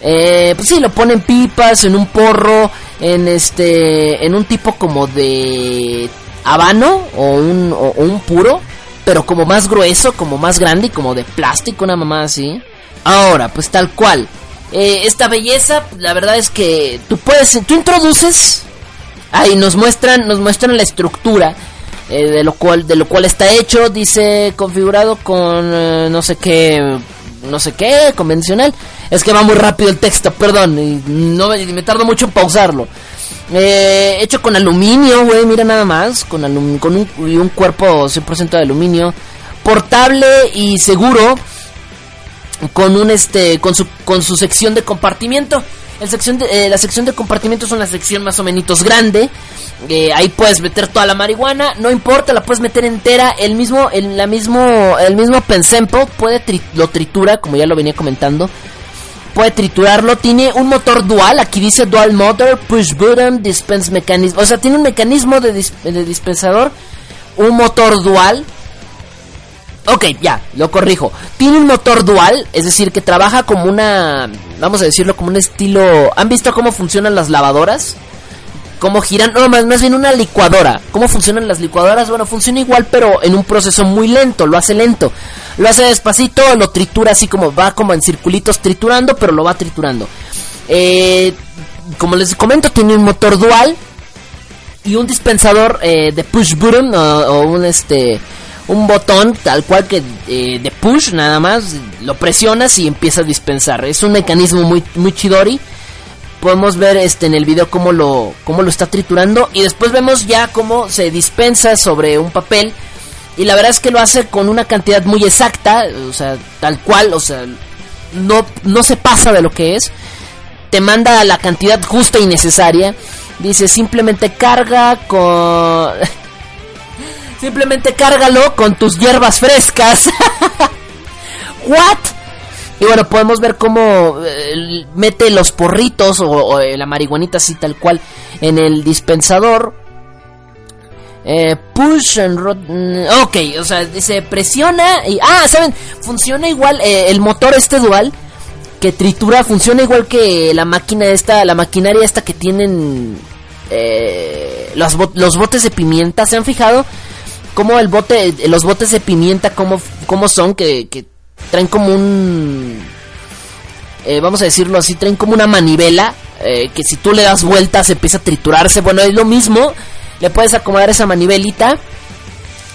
Eh, pues sí, lo pone en pipas, en un porro, en este... En un tipo como de... Habano o un, o un puro. Pero como más grueso, como más grande y como de plástico, una mamá así. Ahora, pues tal cual. Eh, esta belleza, la verdad es que tú puedes, tú introduces, ahí nos muestran, nos muestran la estructura eh, de lo cual, de lo cual está hecho, dice configurado con eh, no sé qué no sé qué, convencional. Es que va muy rápido el texto, perdón, y no me tardo mucho en pausarlo. Eh, hecho con aluminio, güey, mira nada más, con, con un, un cuerpo 100% de aluminio, portable y seguro, con un este, con su, con su sección de compartimiento. El sección de, eh, la sección de compartimiento es una sección más o menos grande. Eh, ahí puedes meter toda la marihuana, no importa, la puedes meter entera. El mismo, el, la mismo, el mismo Pensempo puede lo tritura, como ya lo venía comentando. Puede triturarlo, tiene un motor dual, aquí dice dual motor, push button, dispense mechanism. O sea, tiene un mecanismo de, de dispensador, un motor dual Ok, ya, lo corrijo. Tiene un motor dual, es decir, que trabaja como una, vamos a decirlo, como un estilo... ¿Han visto cómo funcionan las lavadoras? ¿Cómo giran? No, más, más bien una licuadora. ¿Cómo funcionan las licuadoras? Bueno, funciona igual, pero en un proceso muy lento, lo hace lento. Lo hace despacito, lo tritura así como va como en circulitos triturando, pero lo va triturando. Eh, como les comento, tiene un motor dual y un dispensador eh, de push button o un este un botón tal cual que eh, de push nada más, lo presionas y empieza a dispensar. Es un mecanismo muy, muy chidori. Podemos ver este en el video cómo lo, cómo lo está triturando y después vemos ya cómo se dispensa sobre un papel. Y la verdad es que lo hace con una cantidad muy exacta, o sea, tal cual, o sea, no, no se pasa de lo que es. Te manda la cantidad justa y necesaria. Dice simplemente carga con... Simplemente cárgalo con tus hierbas frescas. ¿What? Y bueno, podemos ver cómo eh, mete los porritos o, eh, la marihuanita así tal cual en el dispensador. Eh, push and mm, Ok, o sea, se presiona y... Ah, ¿saben? Funciona igual el motor este dual que tritura. Funciona igual que la máquina esta, la maquinaria esta que tienen los, los botes de pimienta. ¿Se han fijado? Como el bote, los botes de pimienta, como, como son, que, traen como un, eh, vamos a decirlo así, traen como una manivela, eh, que si tú le das vueltas empieza a triturarse, bueno, es lo mismo, le puedes acomodar esa manivelita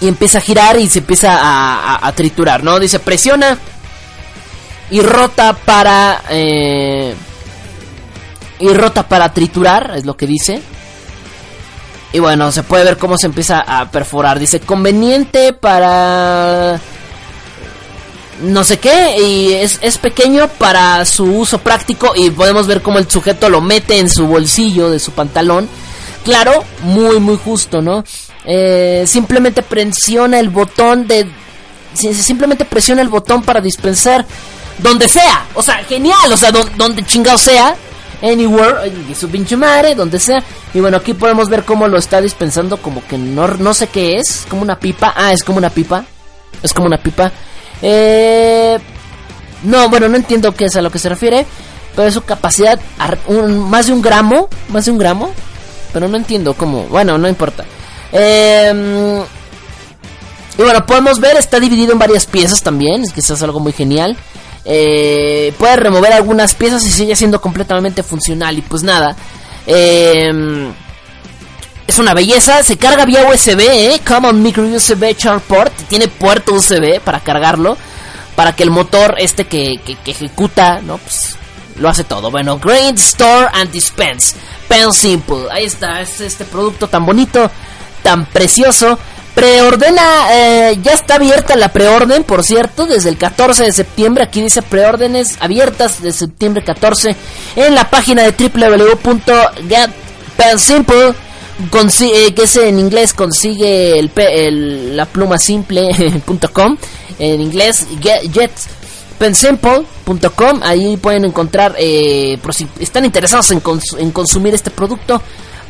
y empieza a girar y se empieza a, a, triturar, ¿no? Dice, presiona y rota para... Eh, y rota para triturar, es lo que dice. Y bueno, se puede ver cómo se empieza a perforar. Dice, conveniente para... No sé qué, y es, es pequeño para su uso práctico y podemos ver cómo el sujeto lo mete en su bolsillo de su pantalón. Claro, muy muy justo, ¿no? Eh, simplemente presiona el botón de... Simplemente presiona el botón para dispensar donde sea. O sea, genial, o sea, donde chingado sea Anywhere, y su pinche madre, donde sea. Y bueno, aquí podemos ver cómo lo está dispensando, como que no, no sé qué es, como una pipa. Ah, es como una pipa. Es como una pipa. Eh, no, bueno, no entiendo qué es a lo que se refiere. Pero su capacidad, más de un gramo, más de un gramo. Pero no entiendo cómo, bueno, no importa. Eh, y bueno, podemos ver, está dividido en varias piezas también, es que es algo muy genial. Eh, puede remover algunas piezas y sigue siendo completamente funcional. Y pues nada. Eh, es una belleza. Se carga vía USB, ¿eh? Common Micro USB Charge Port. Tiene puerto USB para cargarlo. Para que el motor este que, ejecuta, ¿no? Pues lo hace todo. Bueno, Great Store and Dispense. Pen Simple. Ahí está. Es este producto tan bonito. Tan precioso. Preordena, eh, ya está abierta la preorden, por cierto, desde el 14 de septiembre. Aquí dice preórdenes abiertas de septiembre 14 en la página de www.getpensimple, eh, que es en inglés consigue el, la pluma simple.com, en inglés getpensimple.com. Ahí pueden encontrar, eh, por si están interesados en, en consumir este producto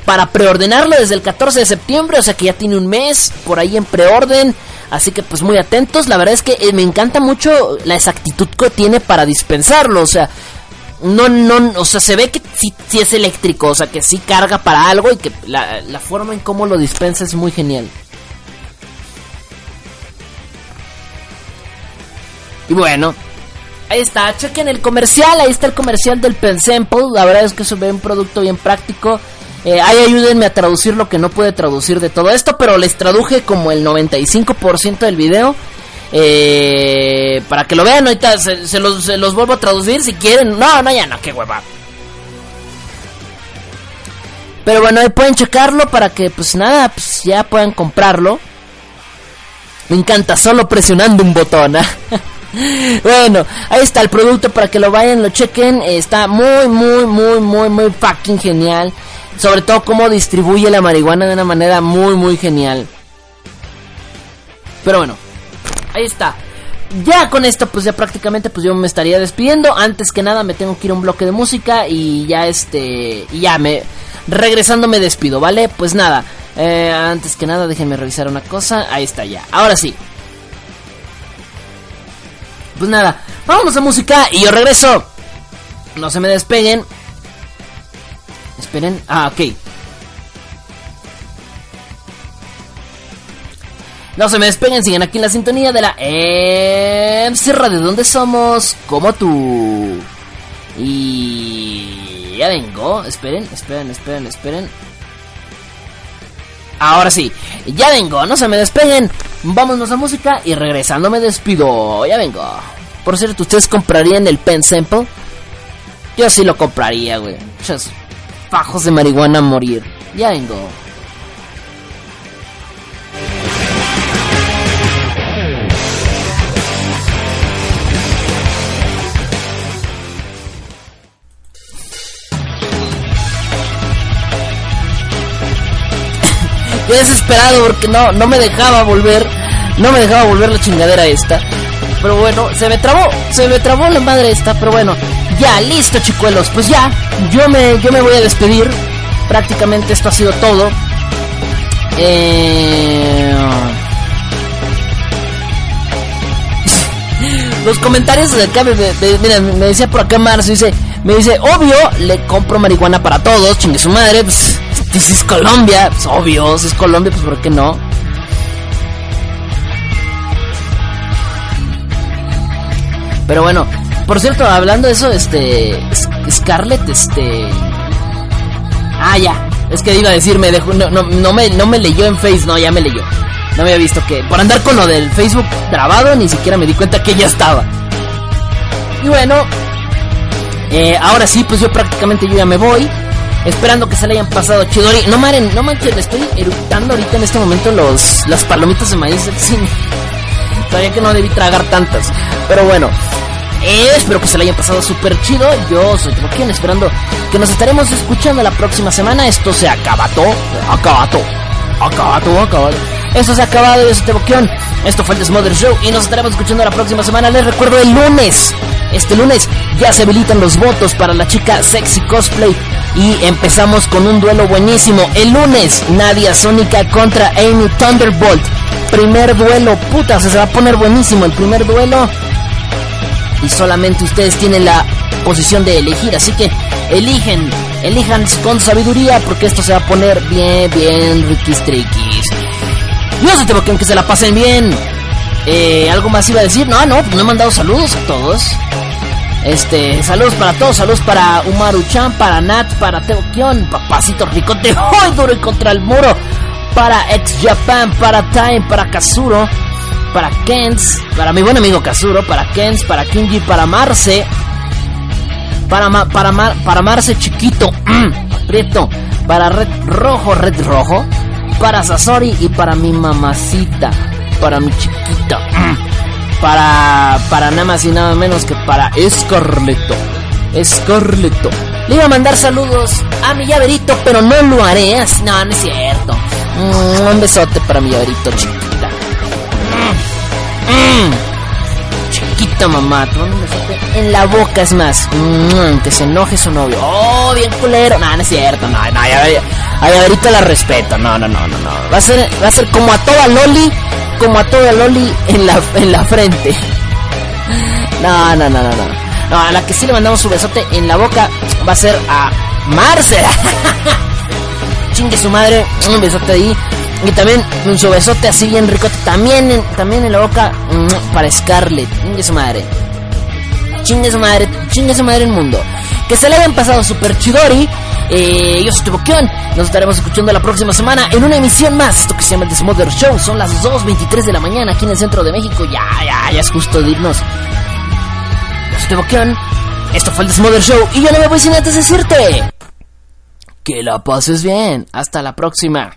para preordenarlo desde el 14 de septiembre, o sea que ya tiene un mes por ahí en preorden. Así que pues muy atentos, la verdad es que eh, me encanta mucho la exactitud que tiene para dispensarlo, o sea, no, no, o sea, se ve que sí, es eléctrico, o sea, que sí carga para algo y que la, forma en cómo lo dispensa es muy genial. Y bueno, ahí está, chequen el comercial, ahí está el comercial del Pensample, la verdad es que se ve un producto bien práctico. Eh, ahí ayúdenme a traducir lo que no puede traducir de todo esto, pero les traduje como el 95% del video. Eh, para que lo vean, ahorita se, los, se los vuelvo a traducir si quieren. No, no, ya no, qué hueva. Pero bueno, ahí pueden checarlo para que pues nada, pues ya puedan comprarlo. Me encanta, solo presionando un botón. ¿ah? bueno, ahí está el producto para que lo vayan, lo chequen. Está muy, muy, muy, muy, muy fucking genial. Sobre todo cómo distribuye la marihuana de una manera muy, muy genial. Pero bueno, ahí está. Ya con esto, pues ya prácticamente, pues yo me estaría despidiendo. Antes que nada, me tengo que ir a un bloque de música y ya este, ya me, regresando me despido, ¿vale? Pues nada, eh, antes que nada, déjenme revisar una cosa. Ahí está ya. Ahora sí. Pues nada, vamos a música y yo regreso. No se me despeguen. Esperen. Ah, ok. No se me despeguen, sigan aquí en la sintonía de la MC Radio, donde somos como tú. Y ya vengo. Esperen, esperen, esperen, esperen. Ahora sí, ya vengo, no se me despeguen. Vámonos a música y regresando me despido. Ya vengo. Por cierto, ¿ustedes comprarían el Pen Sample? Yo sí lo compraría, güey. Muchos fajos de marihuana a morir. Ya vengo. desesperado porque no, no me dejaba volver. No me dejaba volver la chingadera esta. Pero bueno, se me trabó, se me trabó la madre esta, pero bueno, ya, listo chicuelos, pues ya, yo me, yo me voy a despedir. Prácticamente esto ha sido todo. Eh... Los comentarios de acá, me, me decía por acá Marcio, dice, me dice, obvio, le compro marihuana para todos, chingue su madre, pues si es Colombia, pues obvio, si es Colombia, pues ¿por qué no? Pero bueno, por cierto, hablando de eso, este. Scarlett, este. Ah, ya. Es que iba a decir, me dejó, no, me, no me leyó en Face, no, ya me leyó. No había visto que. Por andar con lo del Facebook grabado, ni siquiera me di cuenta que ya estaba. Y bueno, eh, ahora sí, pues yo prácticamente yo ya me voy. Esperando que se le hayan pasado chido. No maren, no manches, le estoy eructando ahorita en este momento los, las palomitas de maíz del. Todavía que no debí tragar tantas. Pero bueno, espero que se le hayan pasado súper chido. Yo soy Teboquión, esperando que nos estaremos escuchando la próxima semana. Esto se acabató, acabató, acabató, acabado. Esto se ha acabado, yo soy Teboquión. Esto fue el Desmother Show y nos estaremos escuchando la próxima semana. Les recuerdo el lunes. Este lunes ya se habilitan los votos para la chica sexy cosplay y empezamos con un duelo buenísimo. El lunes, Nadia Sónica contra Amy Thunderbolt. Primer duelo, puta, se va a poner buenísimo el primer duelo. Solamente ustedes tienen la posición de elegir, así que eligen, elijan con sabiduría porque esto se va a poner bien, bien riquis triquis. Yo se tengo que se la pasen bien. Eh, ¿Algo más iba a decir? No, no, pues no he mandado saludos a todos. Este, saludos para todos, saludos para Umaru-chan, para Nat, para Teokion, Papacito Ricote, hoy duro y contra el muro, para Ex Japan, para Time, para Kazuro, para Kens, para mi buen amigo Kazuro, para Kens, para Kinji, para Marce, para para para Marce chiquito, aprieto, para Red Rojo, Red Rojo, para Sasori y para mi mamacita, para mi chiquita para, para nada más y nada menos que para Escarleto. Escarleto. Le iba a mandar saludos a mi llaverito, pero no lo haré. No, no es cierto. Un besote para mi llaverito, chiquita. Mm, mm. Chiquita mamá, te un besote en la boca, es más. que se enoje su novio. Oh, bien culero. No, no es cierto. No, no, a llaverito la respeto. No, no, no, no, no. Va a ser, va a ser como a toda Loli como a toda Loli en la, en la frente. No, no, no, no, no. A la que sí le mandamos su besote en la boca va a ser a Marce. Chingue su madre, un besote ahí. Y también un su besote así bien rico. También en, también en la boca mm, para Scarlett. Chingue su madre. Chingue su madre, chingue su madre el mundo. Que se le hayan pasado super chidori. Eh, yo soy Tiboqueón. Nos estaremos escuchando la próxima semana en una emisión más. Esto que se llama el Smother Show. Son las 2.23 de la mañana aquí en el centro de México. Ya, ya, ya es justo de irnos. Yo soy Tiboqueón. Esto fue el Smother Show. Y yo no me voy sin antes decirte que la pases bien. Hasta la próxima.